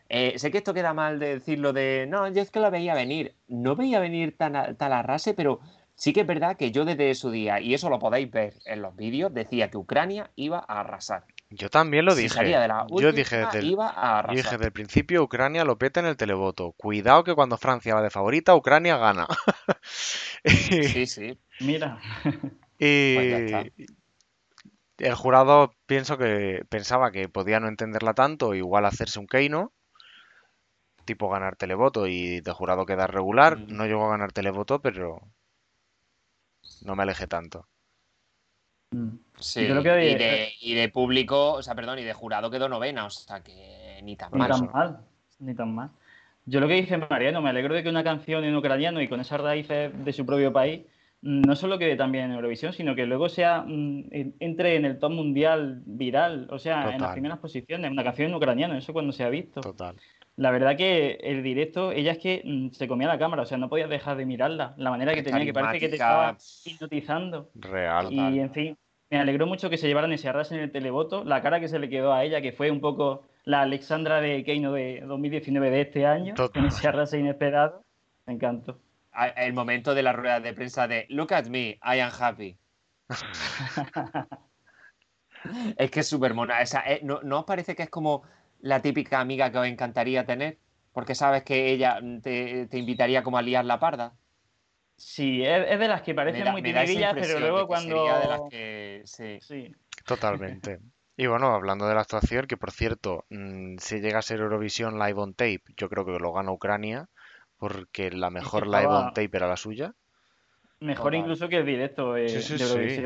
eh, sé que esto queda mal de decirlo de, no, yo es que lo veía venir. No veía venir tan tal arrase, pero sí que es verdad que yo desde su día, y eso lo podéis ver en los vídeos, decía que Ucrania iba a arrasar. Yo también lo Si dije. salía de la Yo dije desde el, iba a yo dije arrasar. desde el principio, Ucrania lo peta en el televoto. Cuidado que cuando Francia va de favorita, Ucrania gana. Y, Sí, sí. Mira, Pues ya está. y el jurado pienso que pensaba que podía no entenderla tanto, igual hacerse un Keino, tipo ganar televoto y de jurado quedar regular. Mm. No llegó a ganar televoto, pero no me alejé tanto. mm, Sí, creo que- y, de, y de público, o sea, perdón, y de jurado quedó novena, o sea que ni tan ni mal. tan mal, ni tan mal. Yo lo que dice Mariano, me alegro de que una canción en ucraniano y con esas raíces de su propio país mm, no solo quede también en Eurovisión, sino que luego sea mm, en- entre en el top mundial viral, o sea, en las primeras posiciones, una canción en ucraniano, eso cuando se ha visto. Total. La verdad que el directo, ella es que mm, se comía la cámara, o sea, no podías dejar de mirarla. La manera que tenía, que parece que te estaba hipnotizando. Real. Y en fin, me alegró mucho que se llevaran ese arras en el televoto. La cara que se le quedó a ella, que fue un poco la Alexandra de Keino de 2019 de este año, Total. con ese arras inesperado. Me encantó. El momento de la rueda de prensa de Look at me, I am happy. es que es súper mona. Esa, eh, ¿no, ¿No os parece que es como la típica amiga que os encantaría tener? Porque sabes que ella mm, te, te invitaría como a liar la parda. Sí, es, es de las que parecen da- muy timidillas, pero luego que cuando... sería de las que- sí. Sí, Totalmente. Y bueno, hablando de la actuación, que por cierto, mm, si llega a ser Eurovisión Live on Tape, yo creo que lo gana Ucrania, porque la mejor live on tape era la suya. mejor Total. incluso que el directo eh, Sí, sí, de sí.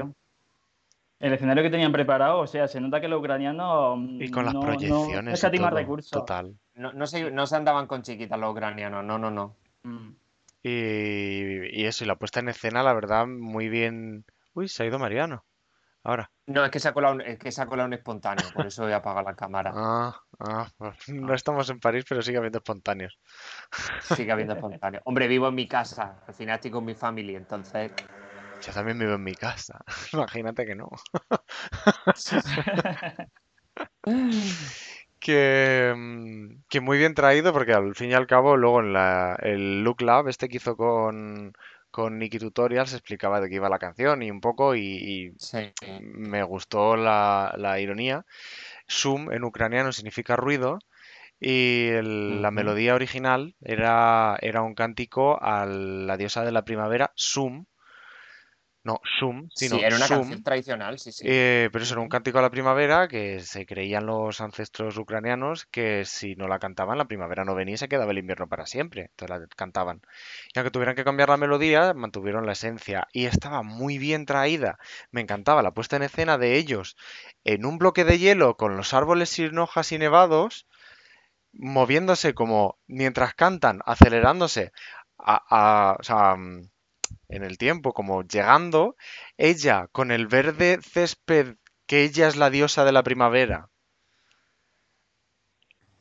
El escenario que tenían preparado, o sea, se nota que los ucranianos Y con las no, proyecciones no y todo. recursos. Total. No, no, se, no se andaban con chiquitas los ucranianos, no, no, no. Mm. Y, y eso, y la puesta en escena, la verdad, muy bien. Uy, se ha ido Mariano. Ahora. No, es que se ha colado un, es que se ha colado un espontáneo, por eso he apagado la cámara. Ah, ah, pues no estamos en París, pero sigue habiendo espontáneos. Sigue habiendo espontáneo. Hombre, vivo en mi casa, al final estoy con mi familia, entonces. Yo también vivo en mi casa. Imagínate que no. Que, mm, que muy bien traído, porque al fin y al cabo, luego en la, el Look Lab, este que hizo con, con Nicky Tutorials, explicaba de qué iba la canción y un poco, y, y Sí. me gustó la, la ironía. Sum en ucraniano significa ruido, y el- la melodía original era, era un cántico a la diosa de la primavera, Sum. No, Sum, Sí, sino era una canción tradicional, sí, sí. Eh, pero eso era un cántico a la primavera que se creían los ancestros ucranianos que si no la cantaban, la primavera no venía y se quedaba el invierno para siempre. Entonces la cantaban. Y aunque tuvieran que cambiar la melodía, mantuvieron la esencia. Y estaba muy bien traída. Me encantaba la puesta en escena de ellos en un bloque de hielo con los árboles sin hojas y nevados, moviéndose como mientras cantan, acelerándose a, a- o sea, en el tiempo, como llegando, ella con el verde césped, que ella es la diosa de la primavera,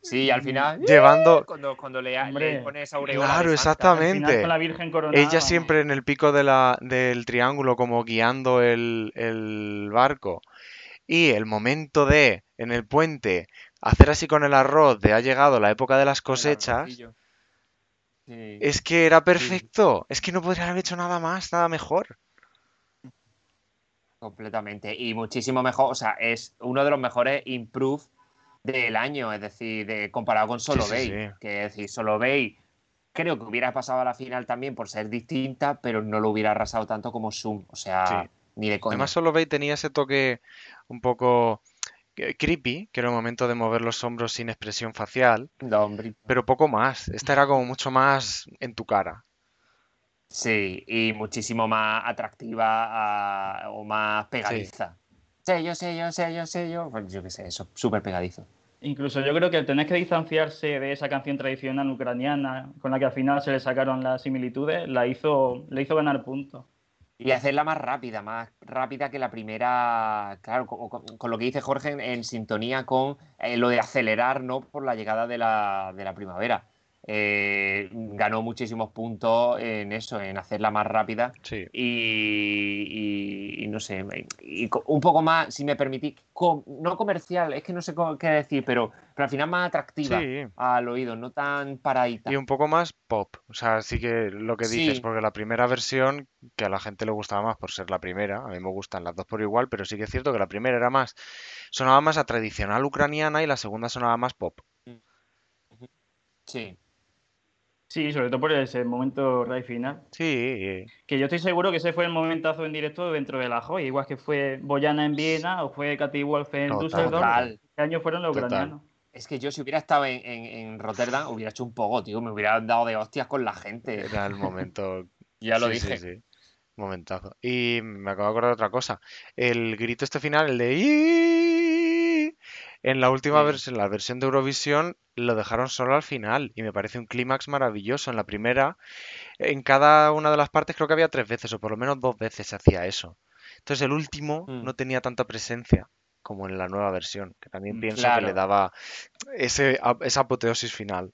Sí, al final, llevando, cuando, cuando le, le Hombre, pone esa aureola claro, exactamente. con la Virgen coronada. Ella siempre en el pico de la, del triángulo, como guiando el, el barco. Y el momento de, en el puente, hacer así con el arroz de ha llegado la época de las el cosechas. Sí. es que era perfecto. Es que no podrían haber hecho nada más, nada mejor. Completamente. Y muchísimo mejor. O sea, es uno de los mejores improve del año. Es decir, de, comparado con Solo sí, Bay. sí. Que es decir, Solo Bay creo que hubiera pasado a la final también por ser distinta, pero no lo hubiera arrasado tanto como Zoom. O sea, Sí. ni de coña. Además, solo Bay tenía ese toque un poco creepy, que era el momento de mover los hombros sin expresión facial, No, hombre. pero poco más. Esta era como mucho más en tu cara. Sí, y muchísimo más atractiva ah, o más pegadiza. sé yo, sé yo, sé yo, sé yo. Pues yo qué sé, eso, súper pegadizo. Incluso yo creo que el tener que distanciarse de esa canción tradicional ucraniana, con la que al final se le sacaron las similitudes, la hizo, le hizo ganar puntos. Y hacerla más rápida, más rápida que la primera, claro, con, lo que dice Jorge, en, en sintonía con eh, lo de acelerar, ¿no? Por la llegada de la, de la primavera. Eh, ganó muchísimos puntos en eso, en hacerla más rápida Sí. y, y- y no sé, y un poco más, si me permitís, com- no comercial, es que no sé cómo- qué decir, pero, pero al final más atractiva Sí. al oído, no tan paradita. Y un poco más pop, o sea, sí que lo que dices, Sí. porque la primera versión, que a la gente le gustaba más por ser la primera, a mí me gustan las dos por igual, pero sí que es cierto que la primera era más, sonaba más a tradicional ucraniana y la segunda sonaba más pop. Sí, Sí, sobre todo por ese momento rey final. Sí, Que yo estoy seguro que ese fue el momentazo en directo dentro de la joya, igual que fue Boyana en Viena o fue Katy Wolf en Total. Düsseldorf. Total. Este año fueron los Total. ucranianos. Es que yo si hubiera estado en, en- en Rotterdam hubiera hecho un poco, tío, me hubiera dado de hostias con la gente. era el momento. Ya lo sí, sí, dije. sí. Momentazo. Y me acabo de acordar de otra cosa. El grito este final, el de en la última Sí. versión, la versión de Eurovisión, lo dejaron solo al final y me parece un clímax maravilloso. En la primera, en cada una de las partes creo que había tres veces o por lo menos dos veces se hacía eso. Entonces el último Mm. no tenía tanta presencia como en la nueva versión, que también Mm, pienso que le daba ese, a- esa apoteosis final.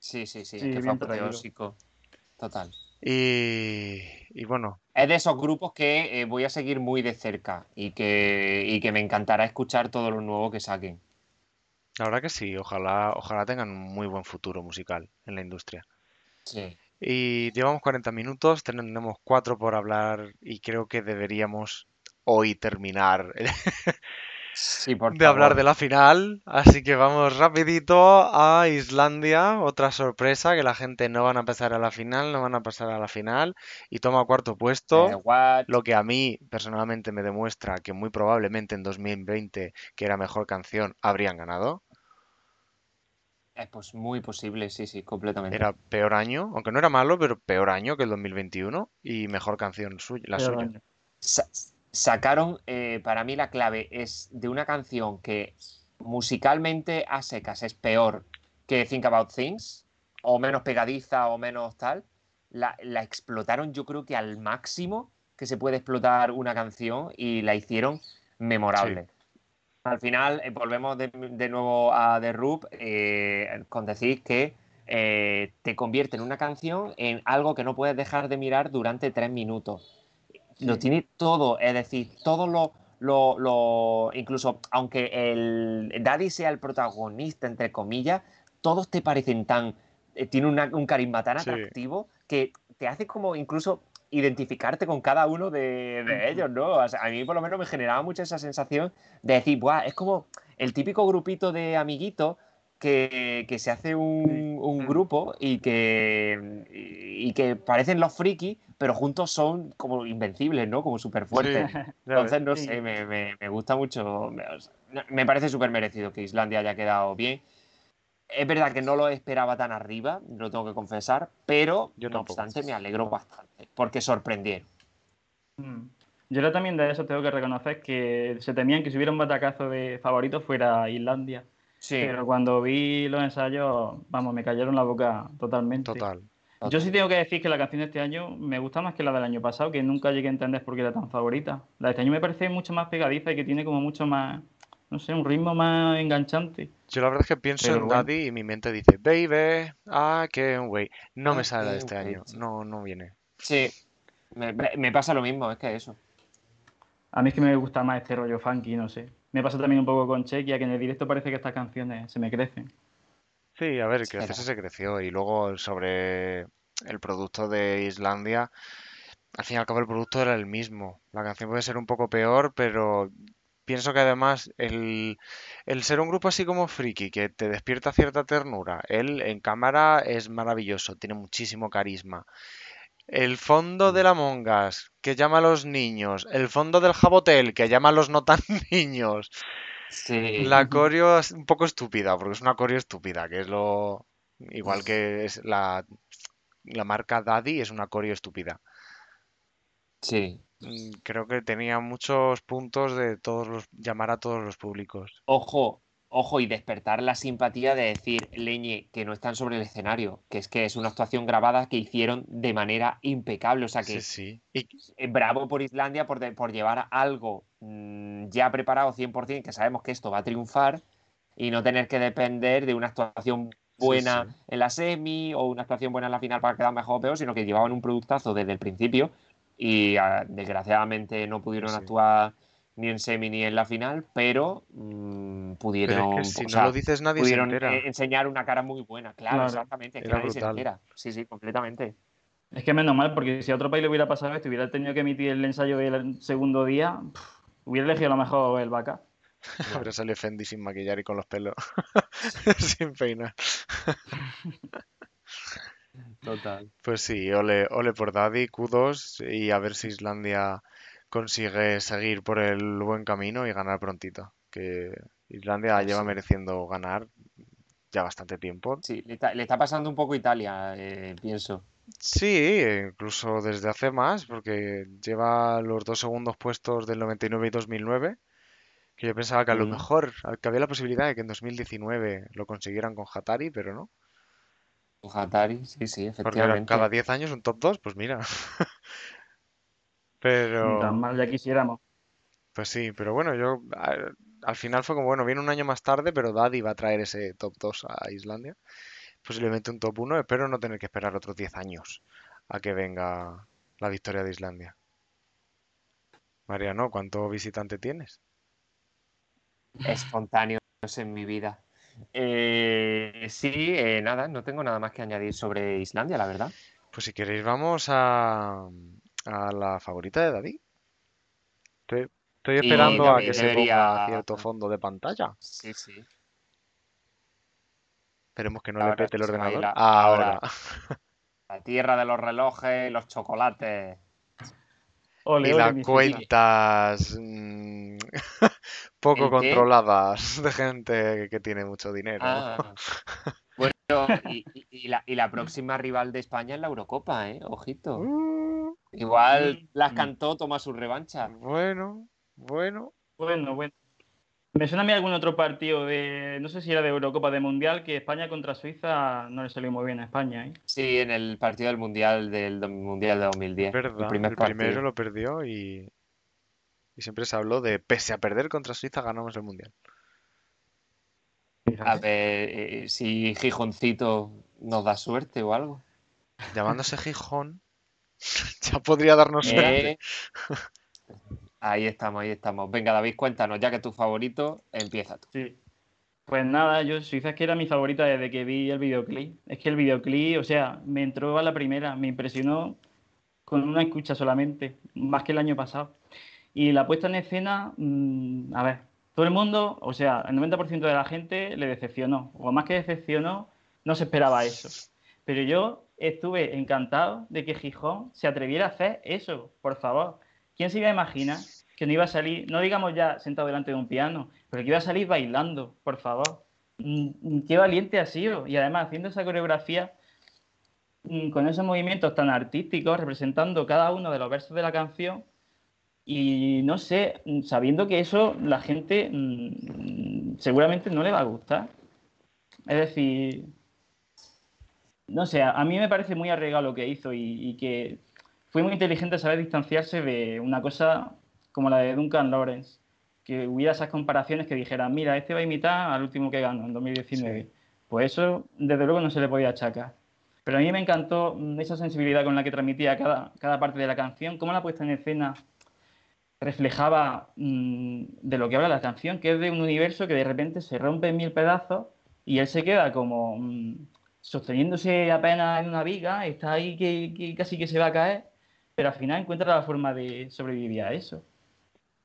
Sí, sí, sí, Sí, que fue apoteósico. Total. Y, y bueno, Es de esos grupos que eh, voy a seguir muy de cerca y que, y que me encantará escuchar todo lo nuevo que saquen. la verdad que sí, ojalá, ojalá tengan un muy buen futuro musical en la industria. Sí. Y llevamos 40 minutos, tenemos cuatro por hablar y creo que deberíamos hoy terminar Sí, por de hablar de la final. Así que vamos rapidito a Islandia, otra sorpresa, que la gente no van a pasar a la final, no van a pasar a la final y toma cuarto Eh, puesto. what? Lo que a mí personalmente me demuestra que muy probablemente en 2020, que era mejor canción, habrían ganado. Es pues muy posible, sí, sí, completamente. Era peor año, aunque no era malo, pero peor año que el 2021 y mejor canción suya, la Peor suya. año. Sa- sacaron, eh, para mí la clave es de una canción que musicalmente a secas es peor que Think About Things, o menos pegadiza o menos tal. La, la explotaron yo creo que al máximo que se puede explotar una canción y la hicieron memorable. Al final, eh, volvemos de, de nuevo a The Roop eh, con decir que eh, te convierte en una canción en algo que no puedes dejar de mirar durante tres minutos. Lo tiene todo, es decir, todo lo, lo, lo- incluso aunque el Daddy sea el protagonista, entre comillas, todos te parecen tan, eh, tiene una- un carisma tan Sí. atractivo que te hace como incluso identificarte con cada uno de, de ellos, ¿no? O sea, a mí por lo menos me generaba mucho esa sensación de decir, Buah, es como el típico grupito de amiguitos que, que se hace un, un Mm. grupo y que, y, y que parecen los frikis, pero juntos son como invencibles, ¿no? Como súper fuertes. Sí. Entonces, no Sí. sé, me, me- me gusta mucho. Me, o sea, me parece súper merecido que Islandia haya quedado bien. Es verdad que no lo esperaba tan arriba, lo tengo que confesar, pero Yo no obstante me alegro bastante, porque sorprendieron. Mm. Yo también de eso, tengo que reconocer que se temían que si hubiera un batacazo de favorito fuera Islandia. Sí, Pero cuando vi los ensayos, vamos, me cayeron la boca totalmente. Total. Yo sí tengo que decir que la canción de este año me gusta más que la del año pasado, que nunca llegué a entender por qué era tan favorita. La de este año me parece mucho más pegadiza y que tiene como mucho más, no sé, un ritmo más enganchante. Yo la verdad es que pienso Pero en bueno. Daddy y mi mente dice, baby, I can't wait. No me sale de can't este año. No, no viene. sí. Me, me pasa lo mismo, es que eso. A mí es que me gusta más este rollo funky, no sé. Me pasa también un poco con Chequia, que en el directo parece que estas canciones se me crecen. Sí, a ver, crecerse se creció. Y luego sobre el producto de Islandia, al fin y al cabo el producto era el mismo. La canción puede ser un poco peor, pero pienso que además el, el ser un grupo así como Friki, que te despierta cierta ternura, él en cámara es maravilloso, tiene muchísimo carisma. El fondo de la Mongas, que llama a los niños. El fondo del Jabotel, que llama a los no tan niños. Sí. La coreo es un poco estúpida, porque es una coreo estúpida, que es lo... Igual que es la, la marca Daddy es una coreo estúpida. Sí. mm, creo que tenía muchos puntos de todos los, llamar a todos los públicos. Ojo, ojo, y despertar la simpatía de decir, Leñe, que no están sobre el escenario, que es que es una actuación grabada que hicieron de manera impecable. O sea que Sí, sí. Y, eh, bravo por Islandia por, de- por llevar algo mm, ya preparado 100%, que sabemos que esto va a triunfar, y no tener que depender de una actuación buena sí. en la semi o una actuación buena en la final para quedar mejor o peor, sino que llevaban un productazo desde el principio y ah, desgraciadamente no pudieron actuar ni en semi ni en la final, pero mm, pero pudieron, es que si o no sea, lo dices nadie se pudieron entera. eh, enseñar una cara muy buena, claro, Claro. exactamente, es que nadie se brutal. entera. Sí, sí, completamente. Es que menos mal, porque si a otro país le hubiera pasado esto, hubiera tenido que emitir el ensayo del segundo día, pf, hubiera elegido a lo mejor el vaca. Ahora sale Fendi sin maquillar y con los pelos sin peinar. Total. Pues sí, ole, ole por Daddy, kudos y a ver si Islandia consigue seguir por el buen camino y ganar prontito. Que Islandia lleva sí. mereciendo ganar ya bastante tiempo. Sí, le está, le está pasando un poco a Italia, eh, pienso. Sí, incluso desde hace más, porque lleva los dos segundos puestos del 99 y 2009, que yo pensaba que a lo Mm. mejor que había la posibilidad de que en 2019 lo consiguieran con Hatari, pero no. Hatari, sí, sí, Porque efectivamente. cada 10 años un top 2, pues mira. Tan Pero, mal ya quisiéramos. pues sí, pero bueno, yo a- al final fue como, bueno, viene un año más tarde, pero Daddy va a traer ese top 2 a Islandia. Posiblemente un top 1, espero no tener que esperar otros 10 años a que venga la victoria de Islandia. Mariano, ¿cuánto visitante tienes? Espontáneos en mi vida. Eh, sí, eh, nada, no tengo nada más que añadir sobre Islandia, la verdad. Pues si queréis vamos a, a la favorita de Daddy. Estoy, estoy Y esperando a que se ponga cierto fondo de pantalla. Sí, sí. Esperemos que no le Ahora pete el ordenador. la- Ahora. ahora. La tierra de los relojes, los chocolates. Ole, Y las cuentas mm, poco controladas de gente que tiene mucho dinero. Ah. Y, y- y la, y la próxima rival de España es la Eurocopa, ¿eh? Ojito. Uh, Igual las Mm. cantó, toma su revancha. bueno, bueno. Bueno, bueno. Me suena a mí algún otro partido de, no sé si era de Eurocopa, de Mundial, que España contra Suiza no le salió muy bien a España, ¿eh? Sí, en el partido del Mundial del Mundial de 2010. Es verdad, el primer el primero lo perdió y, y siempre se habló de, pese a perder contra Suiza, ganamos el Mundial. A ver eh, si Gijoncito nos da suerte o algo. Llamándose Gijón, ya podría darnos suerte. Eh, Ahí estamos, ahí estamos. Venga, David, cuéntanos, ya que tu favorito, empieza tú. Sí. Pues nada, yo Suiza es que era mi favorita desde que vi el videoclip. Es que el videoclip, o sea, me entró a la primera, me impresionó con una escucha solamente, más que el año pasado. Y la puesta en escena, mm, a ver, todo el mundo, o sea, el 90% de la gente le decepcionó, o más que decepcionó, no se esperaba eso. Pero yo estuve encantado de que Gijón se atreviera a hacer eso, por favor. ¿Quién se iba a imaginar que no iba a salir, no digamos ya sentado delante de un piano, pero que iba a salir bailando, por favor? Mm, Qué valiente ha sido. Y además haciendo esa coreografía mm, con esos movimientos tan artísticos, representando cada uno de los versos de la canción. Y no sé, sabiendo que eso la gente mm, seguramente no le va a gustar. Es decir, no sé, a mí me parece muy arriesgado lo que hizo y, y que fue muy inteligente saber distanciarse de una cosa como la de Duncan Lawrence, que hubiera esas comparaciones que dijeran, mira, este va a imitar al último que ganó en 2019. Pues eso, desde luego, no se le podía achacar. Pero a mí me encantó mm, esa sensibilidad con la que transmitía cada, cada parte de la canción, cómo la puesta en escena reflejaba mm, de lo que habla la canción, que es de un universo que de repente se rompe en mil pedazos y él se queda como mm, sosteniéndose apenas en una viga, está ahí que, que casi que se va a caer, pero al final encuentra la forma de sobrevivir a eso.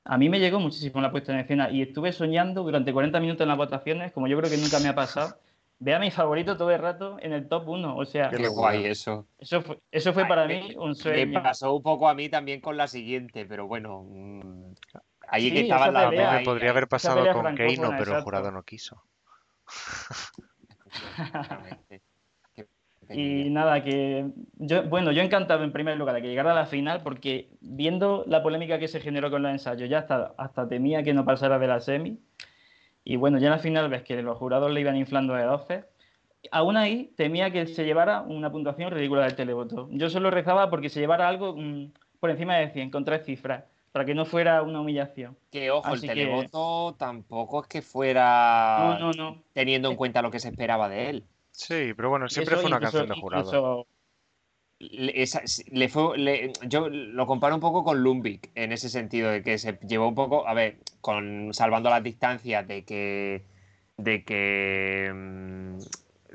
A mí me llegó muchísimo la puesta en escena y estuve soñando durante 40 minutos en las votaciones, como yo creo que nunca me ha pasado, ver a mi favorito todo el rato en el top 1. O sea, Qué guay eso. eso fue, eso fue Ay, para me- mí un Me sueño. pasó un poco a mí también con la siguiente, pero bueno. mm, Ahí Sí, que estaban esa las pelea. Me ahí, podría haber pasado con Keino, pero el exacto. jurado no quiso. Y nada, que yo, bueno, yo encantado en primer lugar de que llegara a la final, porque viendo la polémica que se generó con los ensayos, ya hasta, hasta temía que no pasara de la semi. Y bueno, ya en la final ves que los jurados le iban inflando de 12. Aún ahí temía que se llevara una puntuación ridícula del televoto. Yo solo rezaba porque se llevara algo mm, por encima de 100, con tres cifras, para que no fuera una humillación. Que ojo, el televoto tampoco es que fuera no, no, no. teniendo en cuenta lo que se esperaba de él. Sí, pero bueno, siempre fue una canción de jurado. Le, fue, yo lo comparo un poco con Lumbik en ese sentido, de que se llevó un poco, a ver, con salvando las distancias de que de que mm,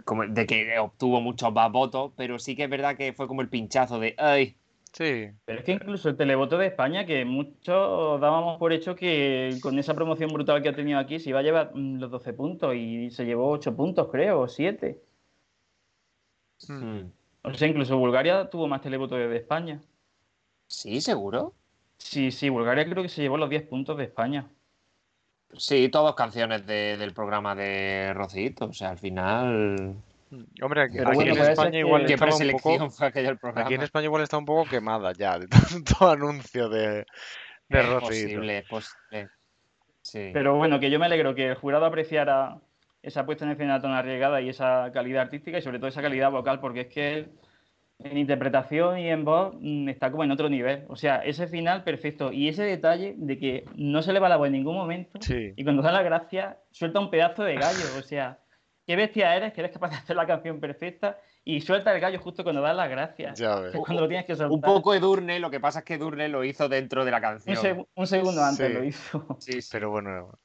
como, de que obtuvo muchos más votos, pero sí que es verdad que fue como el pinchazo de ay. Sí. Pero es que incluso el televoto de España, que muchos dábamos por hecho que con esa promoción brutal que ha tenido aquí se iba a llevar mm, los 12 puntos y se llevó 8 puntos, creo, o 7. Hmm. O sea, incluso Bulgaria tuvo más televotos de España. ¿Sí, seguro? Sí, sí, Bulgaria creo que se llevó los 10 puntos de España. Sí, todas canciones del programa de Rocito. O sea, al final. Hombre, aquí, en España igual estaba un poco. Aquí en España igual está un poco quemada ya de tanto anuncio de, de es Rocito. Posible. Sí. Pero bueno, que yo me alegro que el jurado apreciara esa puesta en escena tan arriesgada y esa calidad artística y sobre todo esa calidad vocal, porque es que en interpretación y en voz mm, está como en otro nivel. O sea, ese final perfecto y ese detalle de que no se le va la voz en ningún momento y cuando da la gracia suelta un pedazo de gallo. O sea, qué bestia eres que eres capaz de hacer la canción perfecta y suelta el gallo justo cuando das las gracias. cuando lo tienes que soltar. Un poco Edurne, lo que pasa es que Edurne lo hizo dentro de la canción. Un, segundo antes lo hizo. Sí, pero bueno,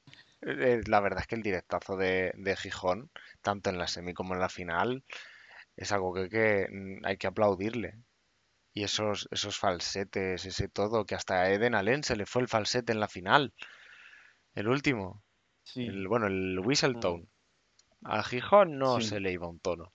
la verdad es que el directazo de, Gijón, tanto en la semi como en la final, es algo que, mm, hay que aplaudirle. Y esos, esos falsetes, ese todo, que hasta a Eden Allen se le fue el falsete en la final. El último. bueno, el whistle mm. A Gijón no se le iba un tono.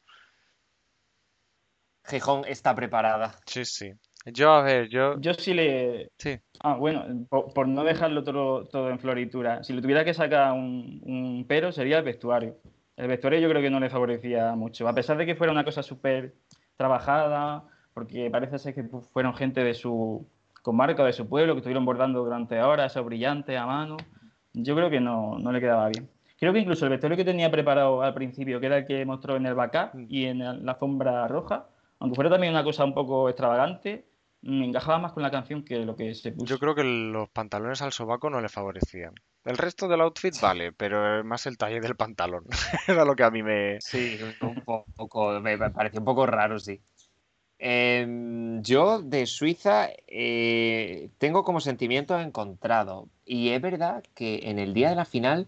Gijón está preparada. Sí, sí. Yo, a ver, yo. Yo sí le. Sí. Ah, bueno, por, no dejarlo todo, todo, en floritura. Si le tuviera que sacar un, pero, sería el vestuario. El vestuario yo creo que no le favorecía mucho. A pesar de que fuera una cosa súper trabajada, porque parece ser que fueron gente de su comarca, de su pueblo, que estuvieron bordando durante horas, eso brillante a mano. Yo creo que no, no le quedaba bien. Creo que incluso el vestuario que tenía preparado al principio, que era el que mostró en el backup mm. y en la alfombra roja, aunque fuera también una cosa un poco extravagante, me encajaba más con la canción que lo que se puso. Yo creo que los pantalones al sobaco no le favorecían. El resto del outfit vale, pero más el talle del pantalón. Era lo que a mí me. Sí, un poco, me pareció un poco raro, sí. Em, yo de Suiza eh, tengo como sentimientos encontrados. Y es verdad que en el día de la final,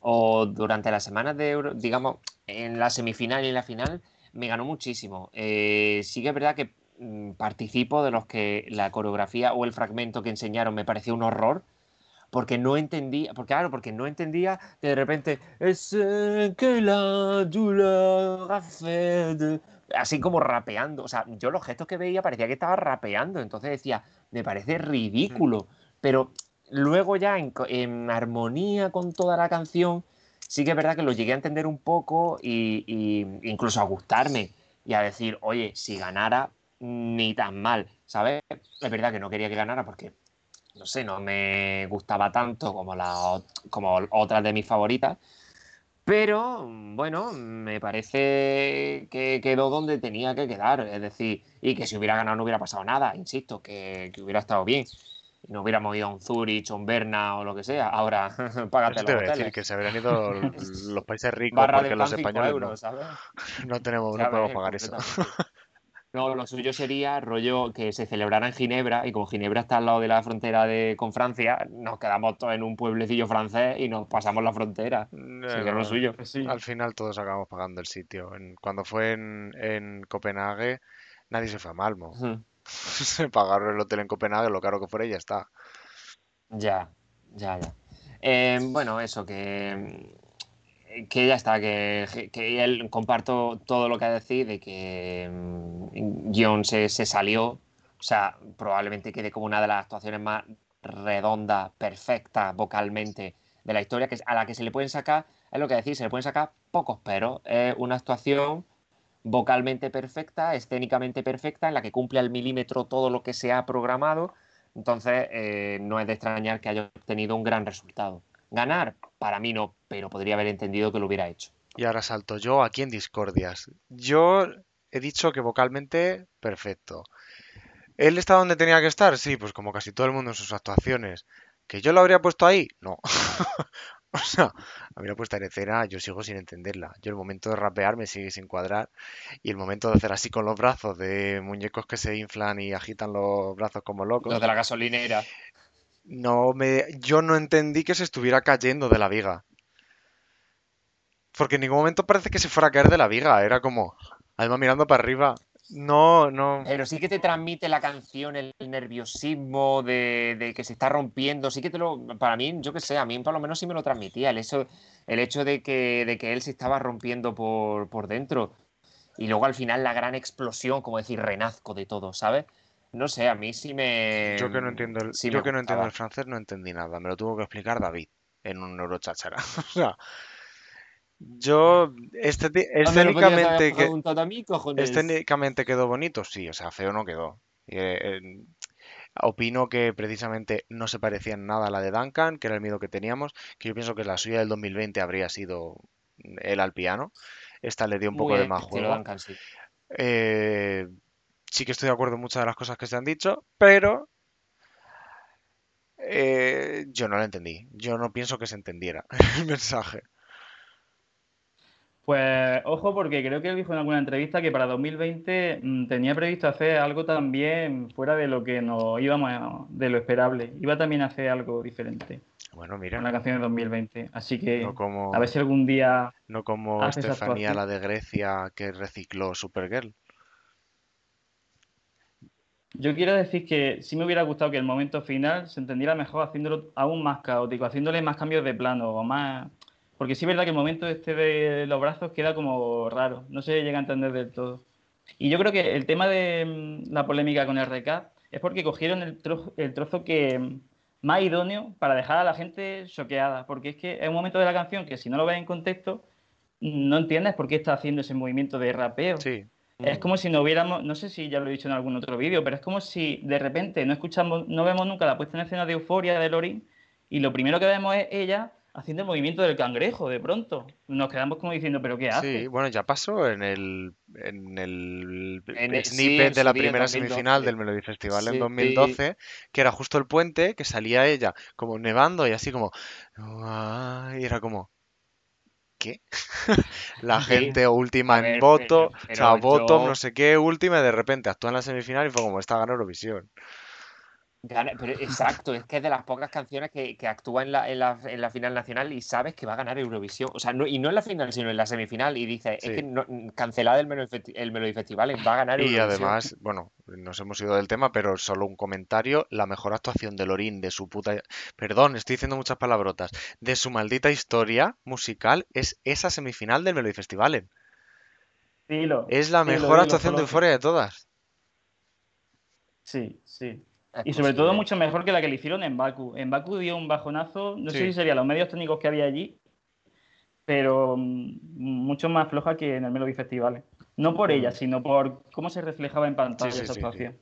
o durante las semanas de Euro, digamos, en la semifinal y en la final, me ganó muchísimo. Eh, sí que es verdad que participo de los que la coreografía o el fragmento que enseñaron me pareció un horror porque no entendía, porque claro, porque no entendía que de repente es que la así como rapeando, o sea, yo los gestos que veía parecía que estaba rapeando, entonces decía, me parece ridículo, pero luego ya en, armonía con toda la canción, sí que es verdad que lo llegué a entender un poco y, y incluso a gustarme y a decir, oye, si ganara, ni tan mal, ¿sabes? Es verdad que no quería que ganara porque, no sé, no me gustaba tanto como, la, como otras de mis favoritas. Pero, bueno, me parece que quedó donde tenía que quedar. Es decir, y que si hubiera ganado no hubiera pasado nada, insisto, que, hubiera estado bien. Y no hubiéramos ido a un Zurich o un Berna o lo que sea. Ahora, págate los hoteles. decir que se habrían ido los países ricos porque los españoles no, tenemos, no podemos pagar eso. No, lo suyo sería rollo que se celebrara en Ginebra y como Ginebra está al lado de la frontera de, con Francia, nos quedamos todos en un pueblecillo francés y nos pasamos la frontera. lo suyo. Al final todos acabamos pagando el sitio. cuando fue en, Copenhague, nadie se fue a Malmo. se pagaron el hotel en Copenhague, lo caro que fuera y ya está. Ya, ya, ya. Eh, bueno, eso, que que ya está, que, que, él comparto todo lo que ha decir de que mm, John se, se, salió, o sea, probablemente quede como una de las actuaciones más redondas, perfectas vocalmente de la historia, que a la que se le pueden sacar, es lo que decir, se le pueden sacar pocos pero es una actuación vocalmente perfecta, escénicamente perfecta, en la que cumple al milímetro todo lo que se ha programado. Entonces, eh, no es de extrañar que haya obtenido un gran resultado. Ganar, para mí no, pero podría haber entendido que lo hubiera hecho. Y ahora salto yo aquí en discordias. Yo he dicho que vocalmente perfecto. ¿Él está donde tenía que estar? Sí, pues como casi todo el mundo en sus actuaciones. ¿Que yo lo habría puesto ahí? No. o sea, habría puesto en escena, yo sigo sin entenderla. Yo el momento de rapear me sigue sin cuadrar. Y el momento de hacer así con los brazos, de muñecos que se inflan y agitan los brazos como locos. Los de la gasolinera. No me, yo no entendí que se estuviera cayendo de la viga. Porque en ningún momento parece que se fuera a caer de la viga. Era como, además mirando para arriba. No, no. Pero sí que te transmite la canción el nerviosismo de, de que se está rompiendo. Sí que te lo. Para mí, yo que sé, a mí por lo menos sí me lo transmitía. El hecho, el hecho de, que, de que él se estaba rompiendo por, por dentro. Y luego al final la gran explosión, como decir, renazco de todo, ¿sabes? No sé, a mí sí me. Yo que no entiendo el, sí yo que no entiendo el francés no entendí nada. Me lo tuvo que explicar David en un neurochachara. O sea, yo estéti- Ah, que mí, cojones. esténicamente quedó bonito, sí, o sea, feo no quedó. Eh, eh, opino que precisamente no se parecía en nada a la de Duncan, que era el miedo que teníamos, que yo pienso que la suya del 2020 habría sido él al piano. Esta le dio un poco Muy de más juego. Duncan, sí. Eh, sí que estoy de acuerdo en muchas de las cosas que se han dicho, pero eh, yo no lo entendí. Yo no pienso que se entendiera el mensaje. Pues ojo, porque creo que él dijo en alguna entrevista que para 2020 mm, tenía previsto hacer algo también fuera de lo que nos íbamos a- de lo esperable. Iba también a hacer algo diferente Bueno, con mira, la canción de 2020. Así que no como, a ver si algún día no como Estefanía, la de Grecia, que recicló Supergirl. Yo quiero decir que sí me hubiera gustado que el momento final se entendiera mejor haciéndolo aún más caótico, haciéndole más cambios de plano o más... Porque sí es verdad que el momento este de los brazos queda como raro, no se llega a entender del todo. Y yo creo que el tema de mm, la polémica con el recap es porque cogieron el trozo, que mm, más idóneo para dejar a la gente choqueada, porque es que es un momento de la canción que si no lo ves en contexto mm, no entiendes por qué está haciendo ese movimiento de rapeo. Sí, Es como si no hubiéramos, no sé si ya lo he dicho en algún otro vídeo, pero es como si de repente no escuchamos, no vemos nunca la puesta en escena de Euforia de Lorin y lo primero que vemos es ella haciendo el movimiento del cangrejo de pronto. Nos quedamos como diciendo, ¿pero qué hace? sí, bueno, ya pasó en el, en el En el- sí, snippet de la primera 2012. semifinal del Melody Festival en Sí. 2012, que era justo el puente, que salía ella como nevando y así como... Y era como... ¿Qué? La Sí. gente última en voto, pero- o sea, voto, yo- no sé qué, última, y de repente actúa en la semifinal y fue como, esta ganó Eurovisión. Gana- pero exacto, es que es de las pocas canciones que, que actúa en la, en, la, en la final nacional y sabes que va a ganar Eurovisión. O sea, no, y no en la final, sino en la semifinal. Y dice, Sí. es que no, cancelada el el Melody Festival, va a ganar Y Eurovisión. además, bueno, nos hemos ido del tema, pero solo un comentario, la mejor actuación de Lorín de su puta... Perdón, estoy diciendo muchas palabrotas. De su maldita historia musical es esa semifinal del Melody Festival. Dilo, Es la dilo, mejor dilo, actuación de. Euforia de todas. Sí, sí. Y sobre todo mucho mejor que la que le hicieron en Baku. En Baku dio un bajonazo, no sé si serían los medios técnicos que había allí, pero mm, mucho más floja que en el Melody Festival. No por ella, sino por cómo se reflejaba en pantalla sí, esa sí, sí. actuación.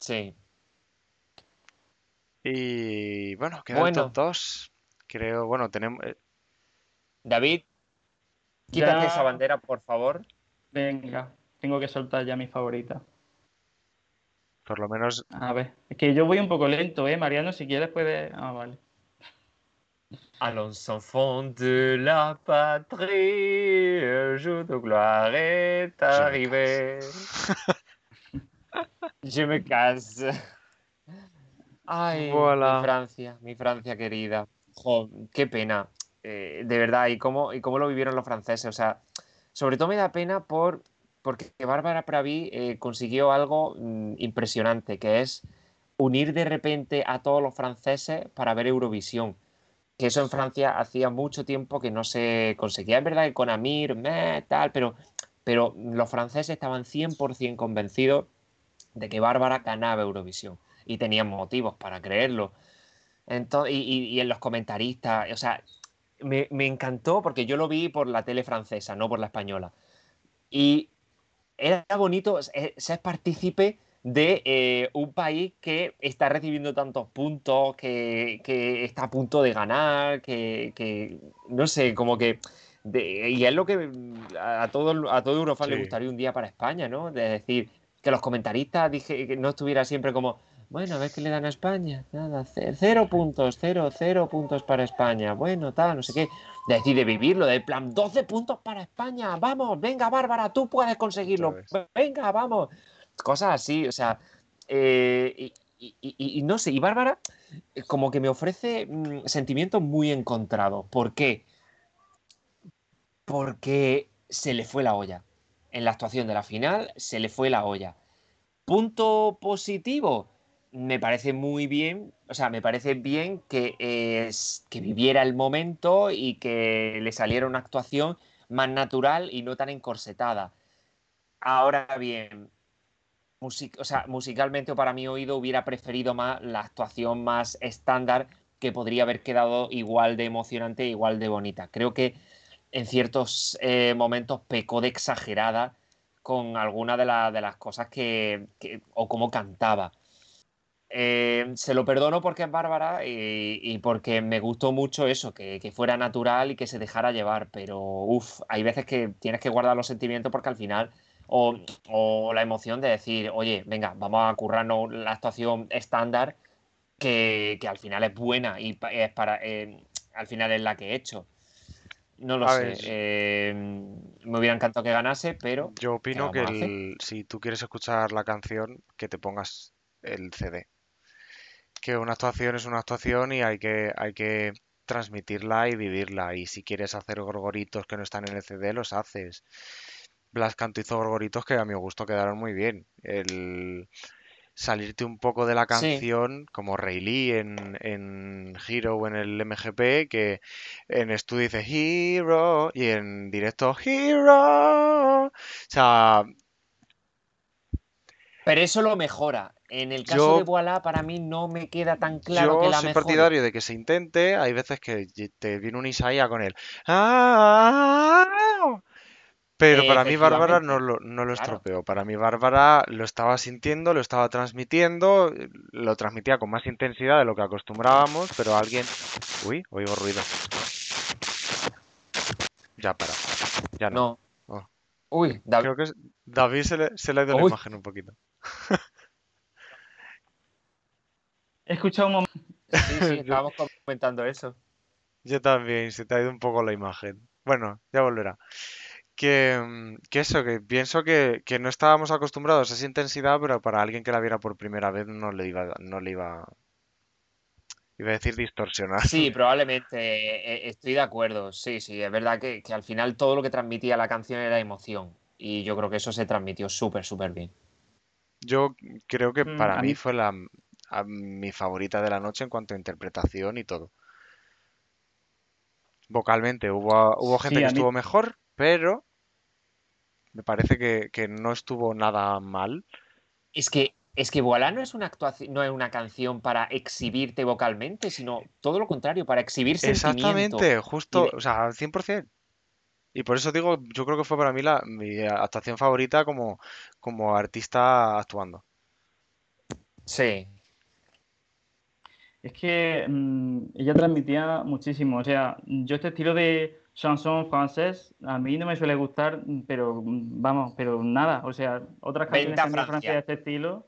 Sí. Y bueno, queda el Bueno. 2. Creo, bueno, tenemos... eh, David, quítate Ya- esa bandera, por favor. Venga, tengo que soltar ya mi favorita. Por lo menos A ver, es que yo voy un poco lento, ¿eh? Mariano, si quieres puedes... Ah, vale. Allons enfants de la patrie, el jour de gloire est arrivé. Je me casse. Ay, Voilà. mi Francia, mi Francia querida. Jo, qué pena. Eh, de verdad, ¿y cómo, y cómo lo vivieron los franceses? O sea, sobre todo me da pena por, porque Bárbara Pravi eh, consiguió algo mm, impresionante, que es unir de repente a todos los franceses para ver Eurovisión que eso en Francia hacía mucho tiempo que no se conseguía. Es verdad que con Amir, meh, tal, pero, pero los franceses estaban 100% convencidos de que Bárbara ganaba Eurovisión y tenían motivos para creerlo. Entonces, y, en los comentaristas, o sea, me encantó porque yo lo vi por la tele francesa, no por la española. Y era bonito ser partícipe de eh, un país que está recibiendo tantos puntos, que, está a punto de ganar, que, no sé, como que... y es lo que a todo, a todo Eurofan le gustaría un día para España, ¿no? De decir, que los comentaristas dije, que no estuviera siempre como, bueno, a ver qué le dan a España. Nada, cero, puntos, cero, cero puntos para España. Bueno, tal, no sé qué. De decir, de vivirlo, de plan, 12 puntos para España. Vamos, venga, Bárbara, tú puedes conseguirlo. Venga, vamos cosas así, o sea, eh, y, no sé, y Bárbara eh, como que me ofrece mm, sentimientos muy encontrados. ¿Por qué? Porque se le fue la olla. En la actuación de la final se le fue la olla. Punto positivo, me parece muy bien, o sea, me parece bien que, que viviera el momento y que le saliera una actuación más natural y no tan encorsetada. Ahora bien, o sea, musicalmente o para mi oído hubiera preferido más la actuación más estándar que podría haber quedado igual de emocionante e igual de bonita. Creo que en ciertos eh, momentos pecó de exagerada con alguna de, de las cosas que, o como cantaba. Eh, se lo perdono porque es Bárbara y, porque me gustó mucho eso, que, que, fuera natural y que se dejara llevar, pero uff, hay veces que tienes que guardar los sentimientos porque al final o, la emoción de decir, oye, venga, vamos a currarnos la actuación estándar que, al final es buena y es para, eh, al final es la que he hecho. No lo sé. Eh, me hubiera encantado que ganase, pero. Yo opino que si tú quieres escuchar la canción, que te pongas el CD. Que una actuación es una actuación y hay que, hay que transmitirla y vivirla. Y si quieres hacer gorgoritos que no están en el CD, los haces. Blas Canto hizo gorgoritos que a mi gusto quedaron muy bien. El salirte un poco de la canción, como Ray en, en Hero o en el MGP, que en estudio dice Hero y en directo Hero. O sea. Pero eso lo mejora. En el caso de Voila, para mí no me queda tan claro que la soy partidario de que se intente. Hay veces que te viene un Isaías con él. ¡Ah! Pero para mí Bárbara no lo, no lo estropeó. Para mí Bárbara lo estaba sintiendo, lo estaba transmitiendo, lo transmitía con más intensidad de lo que acostumbrábamos, pero alguien... Uy, oigo ruido. Ya para. Ya no. Oh. Uy, David. Creo que David se le, se le ha ido la imagen un poquito. He escuchado un momento. Sí, sí, estábamos comentando eso. Yo también, se te ha ido un poco la imagen. Bueno, ya volverá. Mm, que, eso, que pienso que, no estábamos acostumbrados a esa intensidad, pero para alguien que la viera por primera vez no le iba, no le iba, iba a decir distorsionar. Sí, probablemente, eh, estoy de acuerdo, sí, sí, es verdad que, al final todo lo que transmitía la canción era emoción y yo creo que eso se transmitió súper, súper bien. Yo creo que mm, para mí, fue la, mi favorita de la noche en cuanto a interpretación y todo. Vocalmente hubo, hubo gente que estuvo mejor, pero me parece que, no estuvo nada mal. Es que es que Voilà no es una actuación, no es una canción para exhibirte vocalmente, sino todo lo contrario, para exhibir Exactamente, justo, o sea, al 100%. Y por eso digo, yo creo que fue para mí la, mi actuación favorita como, como artista actuando. Sí. Es que mm, ella transmitía muchísimo. O sea, yo este estilo de, chanson francés a mí no me suele gustar, pero vamos, pero nada. O sea, otras canciones de Francia de este estilo,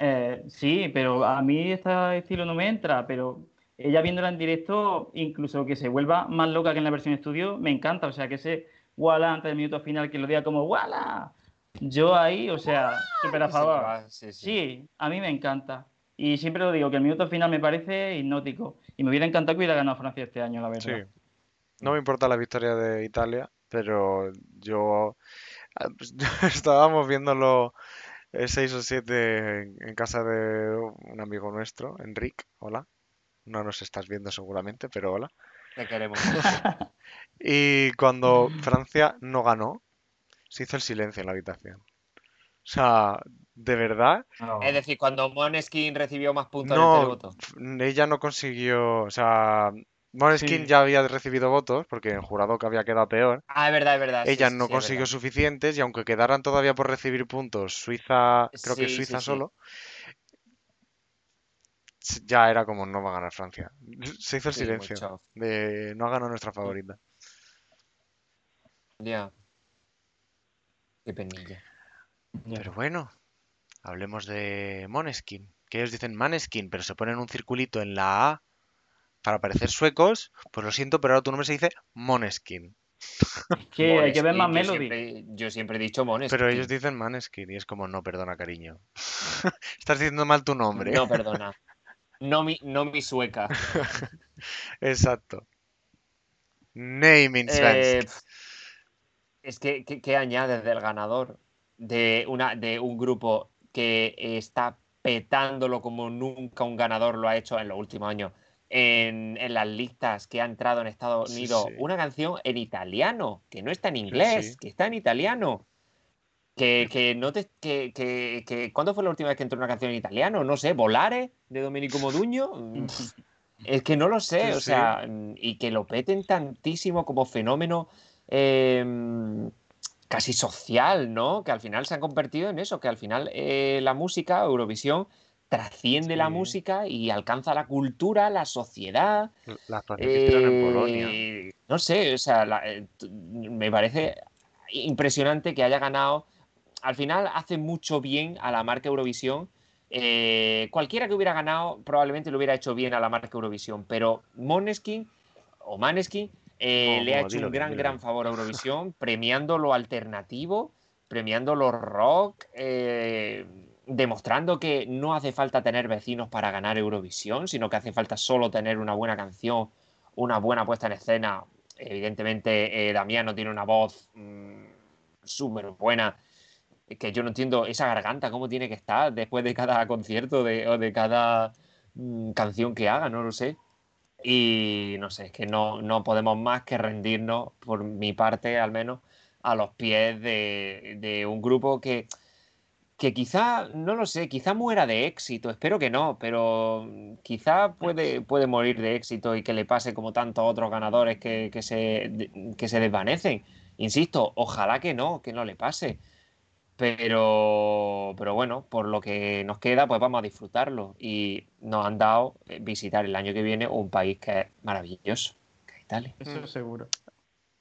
eh, sí, pero a mí este estilo no me entra, pero ella viéndola en directo, incluso que se vuelva más loca que en la versión estudio, me encanta. O sea, que ese Walla antes del minuto final que lo diga como Walla. Yo ahí, o sea, súper a favor. Sí, a mí me encanta. Y siempre lo digo, que el minuto final me parece hipnótico. Y me hubiera encantado que hubiera ganado Francia este año, la verdad. No me importa la victoria de Italia, pero yo ah, pues, estábamos viéndolo 6 o 7 en, casa de un amigo nuestro, Enrique. Hola. No nos estás viendo seguramente, pero hola. Te queremos. y cuando Francia no ganó, se hizo el silencio en la habitación. O sea, de verdad. Es decir, cuando Moneskin recibió más puntos no, Ella no consiguió, o sea, Måneskin Sí. ya había recibido votos porque en jurado que había quedado peor. Ah, es verdad, es verdad. Ella sí, no sí, consiguió suficientes y aunque quedaran todavía por recibir puntos, Suiza, creo que Suiza sí. solo, ya era como no va a ganar Francia. Se hizo el Sí, silencio de no ha ganado nuestra favorita. Ya. Qué penilla. Pero bueno, hablemos de Måneskin, que ellos dicen Maneskin, pero se ponen un circulito en la A para parecer suecos, pues lo siento, pero ahora tu nombre se dice Måneskin. Que hay que ver más Måneskin, yo Melody. siempre- Yo siempre he dicho Måneskin. Pero ellos dicen Maneskin y es como, no, perdona, cariño. Estás diciendo mal tu nombre. No, perdona. No mi, no mi sueca. Exacto. Naming Eh, svensk. pf, es que, que, que añades del ganador de, una, de un grupo que está petándolo como nunca un ganador lo ha hecho en los últimos años en, en las listas que ha entrado en Estados Unidos. sí. Una canción en italiano, que no está en inglés, sí. que está en italiano. Que, que no te. Que, que, que- ¿Cuándo fue la última vez que entró una canción en italiano? No sé, Volare de Domenico Moduño. Mm, Es que no lo sé, Sí, o sea, mm, y que lo peten tantísimo como fenómeno eh, casi social, ¿no? Que al final se han convertido en eso, que al final eh, la música, Eurovisión, trasciende la música y alcanza la cultura, la sociedad. La actuación que hicieron en Polonia. Eh, No sé, o sea, la- eh, me parece impresionante que haya ganado. Al final hace mucho bien a la marca Eurovisión. Eh, cualquiera que hubiera ganado probablemente lo hubiera hecho bien a la marca Eurovisión, pero Måneskin o Maneskin eh, No, le ha hecho dilo un gran, dilo gran favor a Eurovisión, premiando lo alternativo, premiando lo rock, eh, demostrando que no hace falta tener vecinos para ganar Eurovisión, sino que hace falta solo tener una buena canción, una buena puesta en escena. Evidentemente, Damiano tiene una voz mm, súper buena, que yo no entiendo esa garganta, cómo tiene que estar después de cada concierto de, o de cada mm, canción que haga, no lo sé. Y no sé, es que no, no podemos más que rendirnos, por mi parte al menos, a los pies de, de un grupo que, que quizá, no lo sé, quizá muera de éxito, espero que no, pero quizá puede, puede morir de éxito y que le pase como tantos otros ganadores que, que se, que se desvanecen. Insisto, ojalá que no, que no le pase. Pero, pero bueno, por lo que nos queda, pues vamos a disfrutarlo. Y nos han dado eh, visitar el año que viene un país que es maravilloso, que es Italia. Eso seguro.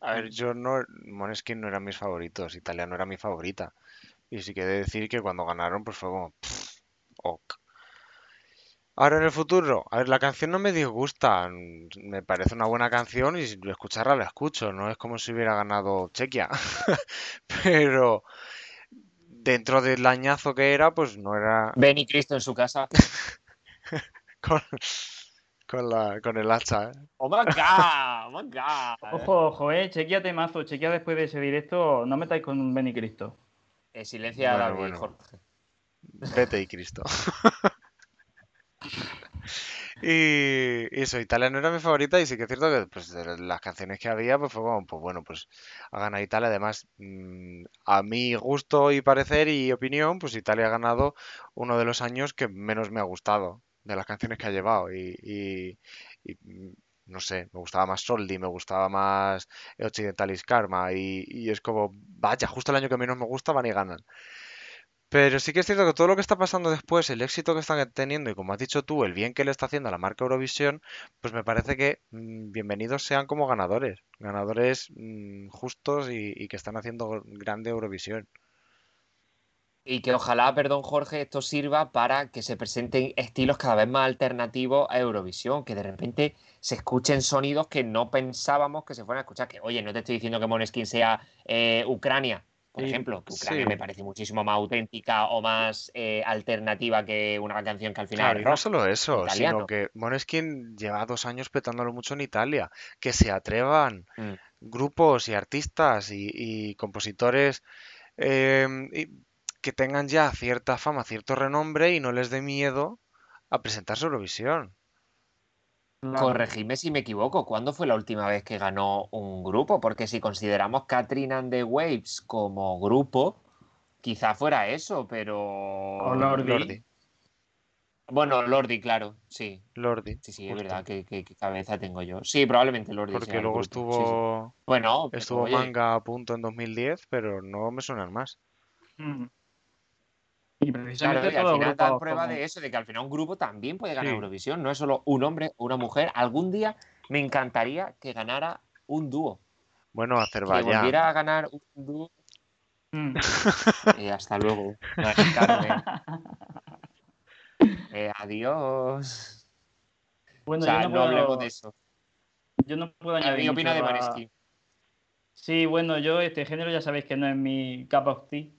A ver, yo no, Måneskin no eran mis favoritos, Italia no era mi favorita. Y sí que he de decir que cuando ganaron, pues fue como, pff, ok. Ahora en el futuro, a ver, la canción no me disgusta, mm, me parece una buena canción y si escucharla la escucho, no es como si hubiera ganado Chequia. Pero dentro del añazo que era, pues no era Ben y Cristo en su casa. con, con la, con el hacha, ¿eh? ¡Oh my god! ¡Oh my god! Ojo, ojo, eh. Chequea temazo. Chequea después de ese directo. No metáis con Benny Cristo. Eh, silencia a Bueno, David, bueno. Jorge. Vete y Cristo. Y eso, Italia no era mi favorita y sí que es cierto que pues, de las canciones que había, pues fue como, pues bueno, pues ha ganado Italia. Además, mm, a mi gusto y parecer y opinión, pues Italia ha ganado uno de los años que menos me ha gustado de las canciones que ha llevado. Y, y- y, mm, no sé, me gustaba más Soldi, me gustaba más Occidentalis Karma y, y es como, vaya, justo el año que menos me gusta van y ganan. Pero sí que es cierto que todo lo que está pasando después, el éxito que están teniendo y como has dicho tú, el bien que le está haciendo a la marca Eurovisión, pues me parece que mm, bienvenidos sean como ganadores, ganadores mm, justos y, que están haciendo grande Eurovisión. Y que ojalá, perdón Jorge, esto sirva para que se presenten estilos cada vez más alternativos a Eurovisión, que de repente se escuchen sonidos que no pensábamos que se fueran a escuchar. Que, oye, no te estoy diciendo que Måneskin sea eh, Ucrania, por ejemplo, que Ucrania sí. me parece muchísimo más auténtica o más eh, alternativa que una canción que al final Claro, es y no solo eso, italiano. sino que Måneskin lleva dos años petándolo mucho en Italia, que se atrevan Mm. grupos y artistas y, y compositores y que tengan ya cierta fama, cierto renombre y no les dé miedo a presentarse a Eurovisión. Claro. Corregidme si me equivoco, ¿cuándo fue la última vez que ganó un grupo? Porque si consideramos Catherine and the Waves como grupo, quizá fuera eso, pero... O Lordi. Lordi. Bueno, Lordi, claro, sí. Lordi. Sí, sí, es verdad que, que- que cabeza tengo yo. Sí, probablemente Lordi Porque luego grupo, sí, sí. estuvo, Bueno, pero, estuvo oye, manga a punto en 2010, pero no me suenan más. Mm. Y Claro, precisamente y al final grupo dar prueba como- de eso, de que al final un grupo también puede ganar Sí. Eurovisión, no es solo un hombre o una mujer. Algún día me encantaría que ganara un dúo, Bueno, que Azerbaiyán. volviera a ganar un dúo. Mm. Eh, hasta luego, Carmen. Eh, adiós. Bueno, o sea, yo no, no, puedo, hablemos de eso. yo no puedo añadir ¿Qué opina de Maneskin? Sí, bueno, yo este género ya sabéis que no es mi cup of tea,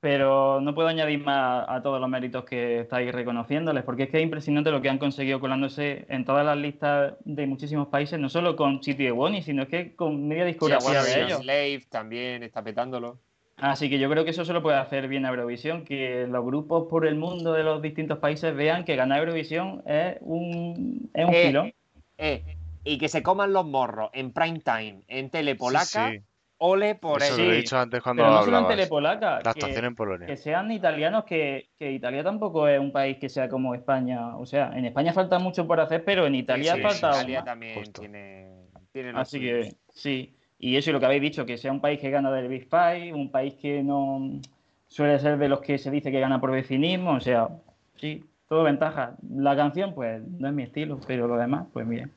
pero no puedo añadir más a todos los méritos que estáis reconociéndoles, porque es que es impresionante lo que han conseguido colándose en todas las listas de muchísimos países, no solo con City de Bonnie, sino es que con media Sí, discografía de One ellos. Slave también está petándolo. Así que yo creo que eso se lo puede hacer bien a Eurovisión, que los grupos por el mundo de los distintos países vean que ganar Eurovisión es un, es un Eh, filón. Eh, y que se coman los morros en prime time, en tele Sí, polaca, sí. Ole por Eso eso. lo he Sí, dicho antes cuando Pero no. Telepolaca, La que, actuación en Polonia. que sean italianos, que, que Italia tampoco es un país que sea como España. O sea, en España falta mucho por hacer, pero en Italia Sí, sí, falta aún Italia también Justo. tiene, Así que sí. Y eso y lo que habéis dicho, que sea un país que gana del Big Five, un país que no suele ser de los que se dice que gana por vecinismo. O sea, sí, todo ventaja. La canción, pues, no es mi estilo, pero lo demás, pues bien.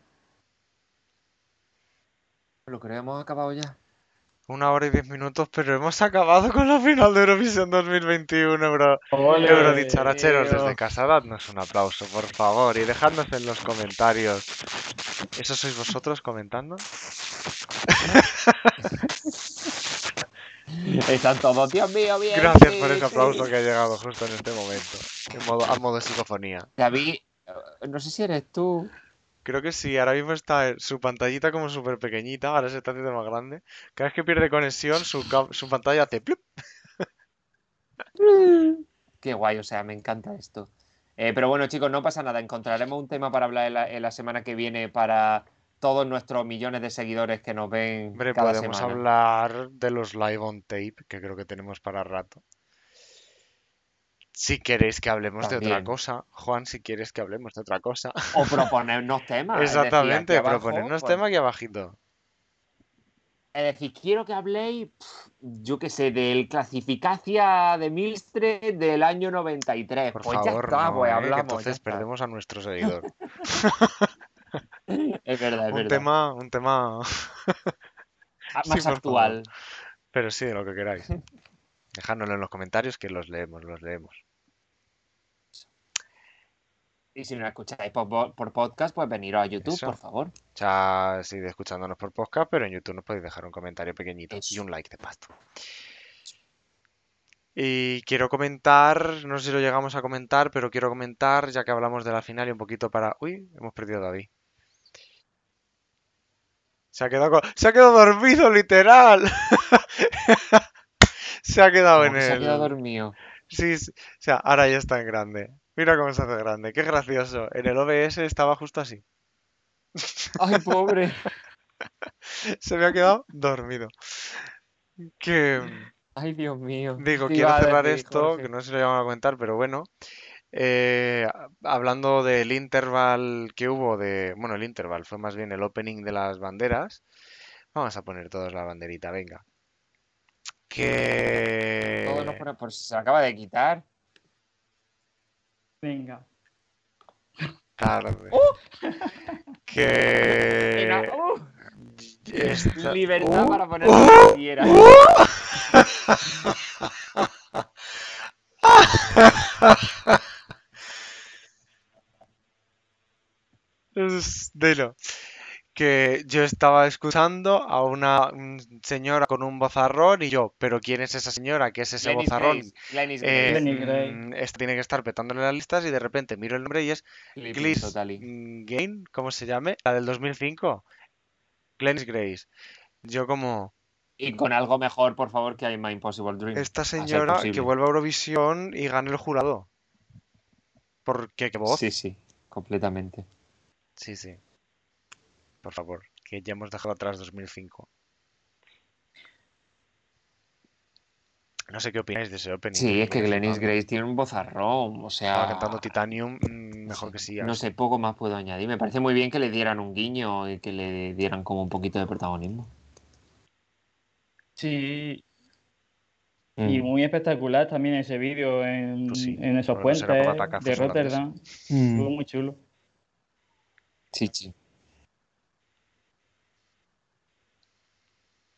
Lo creo que hemos acabado ya. Una hora y diez minutos, pero hemos acabado con la final de Eurovisión 2021, bro. ¡Ole! Eurodicharachero, desde casa, dadnos un aplauso, por favor, y dejadnos en los comentarios. ¿Eso sois vosotros comentando? Están todos, Dios mío, bien. Gracias por ese sí". aplauso que ha llegado justo en este momento, en modo, a modo psicofonía. David, no sé si eres tú. Creo que sí, ahora mismo está en su pantallita como súper pequeñita, ahora se está haciendo más grande. Cada vez que pierde conexión, su, su pantalla hace plup. Qué guay, o sea, me encanta esto. Eh, pero bueno, chicos, no pasa nada. Encontraremos un tema para hablar en la, en la semana que viene para todos nuestros millones de seguidores que nos ven Hombre, cada podemos semana. hablar de los live on tape, que creo que tenemos para rato. Si queréis que hablemos de otra cosa, Juan, si quieres que hablemos de otra cosa. O proponernos temas. decir, Exactamente, abajo, proponernos pues, tema aquí abajito. Es decir, quiero que habléis, yo qué sé, del clasificacia de Milstre del año 93. Por pues ya favor, está, no, pues ¿eh? hablamos. ya entonces perdemos a nuestro seguidor. Es verdad, es un verdad. tema, un tema, Ah, sí, Más actual. pero sí, de lo que queráis. Dejádnoslo en los comentarios que los leemos, los leemos. Y si no escucháis por, po- por podcast, pues veniros a YouTube, Eso. por favor. O sea, seguid escuchándonos por podcast, pero en YouTube nos podéis dejar un comentario pequeñito y un like de pasto. Y quiero comentar, no sé si lo llegamos a comentar, pero quiero comentar, ya que hablamos de la final y un poquito para... Uy, hemos perdido a David. Se ha quedado, se ha quedado dormido, literal. Se ha quedado en que se ha quedado dormido. Sí, sí, o sea, ahora ya está en grande. Mira cómo se hace grande, qué gracioso. En el OBS estaba justo así. Ay, pobre. Se me ha quedado dormido. Que Ay, Dios mío. digo, ¿Qué quiero cerrar esto, Jorge? que no sé si lo vamos a comentar, pero bueno. Eh, hablando del interval que hubo de, bueno, el interval fue más bien el opening de las banderas. Vamos a poner todos la banderita, venga. Que Todos nos ponemos- Pues se acaba de quitar. Venga. tarde. ¡Uh! Que Venga, ¡uh! esta- Libertad ¡Uh! para poner lo que quieras. Es- Dilo. Que yo estaba escuchando a una un señora con un vozarrón y yo, pero ¿quién es esa señora? ¿Qué es ese Glennis vozarrón? Grace, Eh, Gray. mm, este tiene que estar petándole las listas y de repente miro el nombre y es Gliss Gain, ¿cómo se llame? La del 2005. Glennis Grace. Yo como, Y con algo mejor, por favor, que hay My Impossible Dream. esta señora que vuelva a Eurovisión y gane el jurado. Porque qué voz. Sí, sí, completamente. Sí, sí. Por favor, que ya hemos dejado atrás 2005. No sé qué opináis de ese opening. Sí, es que Glennis. Grace tiene un vozarrón, o Estaba sea, cantando Titanium, mm, mejor que sí. no sé, poco más puedo añadir. Me parece muy bien que le dieran un guiño y que le dieran como un poquito de protagonismo. Sí, y Mm. muy espectacular también ese vídeo en, Pues sí, en esos puentes de. Rotterdam. Mm. Estuvo muy chulo. Sí, sí.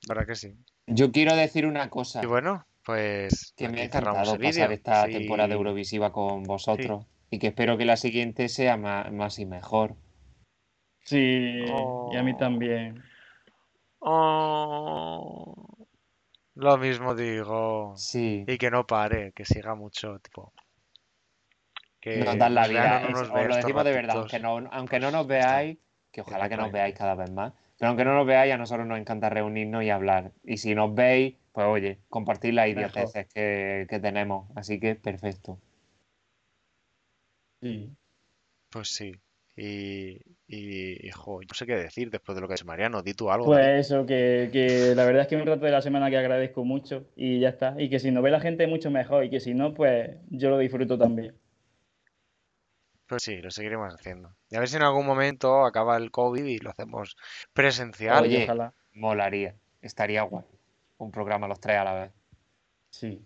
¿Verdad que sí? Yo quiero decir una cosa, Y bueno, pues que me ha encantado pasar esta Sí, temporada Eurovisiva con vosotros y que espero que la siguiente sea ma- más, y mejor. Sí, y a mí Oh. también. Oh, lo mismo digo. Sí, Y que no pare, que siga mucho, tipo. Que nos dan la vean vida. o no es- nos os lo decimos de verdad, aunque no, aunque no nos veáis, que ojalá que nos veáis cada vez más, pero aunque no nos veáis, a nosotros nos encanta reunirnos y hablar. Y si nos veis, pues oye, compartir las idioteces que, que tenemos. Así que perfecto. Sí. Pues sí. Y, y, y, jo, no sé qué decir después de lo que ha dicho Mariano. Di tú algo. Pues eso, que, que la verdad es que es un rato de la semana que agradezco mucho y ya está. Y que si nos ve la gente mucho mejor y que si no, pues yo lo disfruto también. Sí, lo seguiremos haciendo. Y a ver si en algún momento acaba el COVID y lo hacemos presencial. Oye, ojalá. molaría, estaría guay. Un programa los tres a la vez. Sí.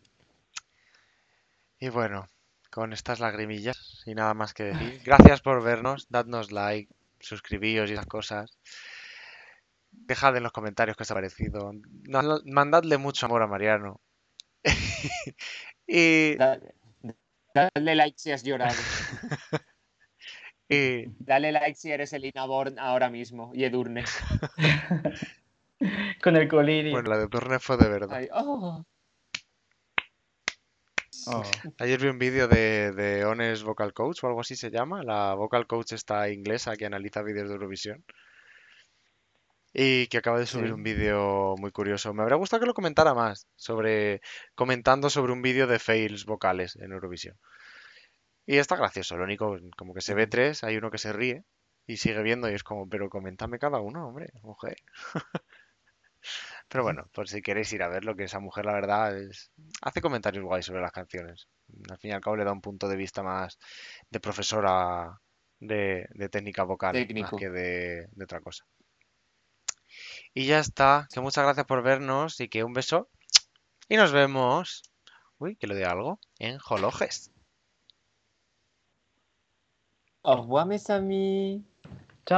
Y bueno, con estas lagrimillas y nada más que decir. Gracias por vernos, dadnos like, suscribíos y esas cosas. Dejad en los comentarios qué os ha parecido. Mandadle mucho amor a Mariano. y, Da- Dale like si has llorado. y Dale like si eres el Inaborn ahora mismo y Edurne. Con el colirio. bueno, la de Turner fue de verdad. Ay, oh. Oh. Ayer vi un vídeo de, de Honest Vocal Coach o algo así se llama. La Vocal Coach está inglesa que analiza vídeos de Eurovisión. Y que acaba de subir Sí. un vídeo muy curioso. Me habría gustado que lo comentara más sobre comentando sobre un vídeo de fails vocales en Eurovisión. Y está gracioso. Lo único, como que se ve tres, hay uno que se ríe y sigue viendo y es como, pero coméntame cada uno, hombre, mujer. Pero bueno, por si queréis ir a verlo, que esa mujer, la verdad, es... hace comentarios guays sobre las canciones. Al fin y al cabo le da un punto de vista más de profesora de, de técnica vocal, más que de, de otra cosa. Y ya está, que muchas gracias por vernos y que un beso. Y nos vemos. Uy, que lo de algo. En Jologes. Au revoir, mes amis. Chao.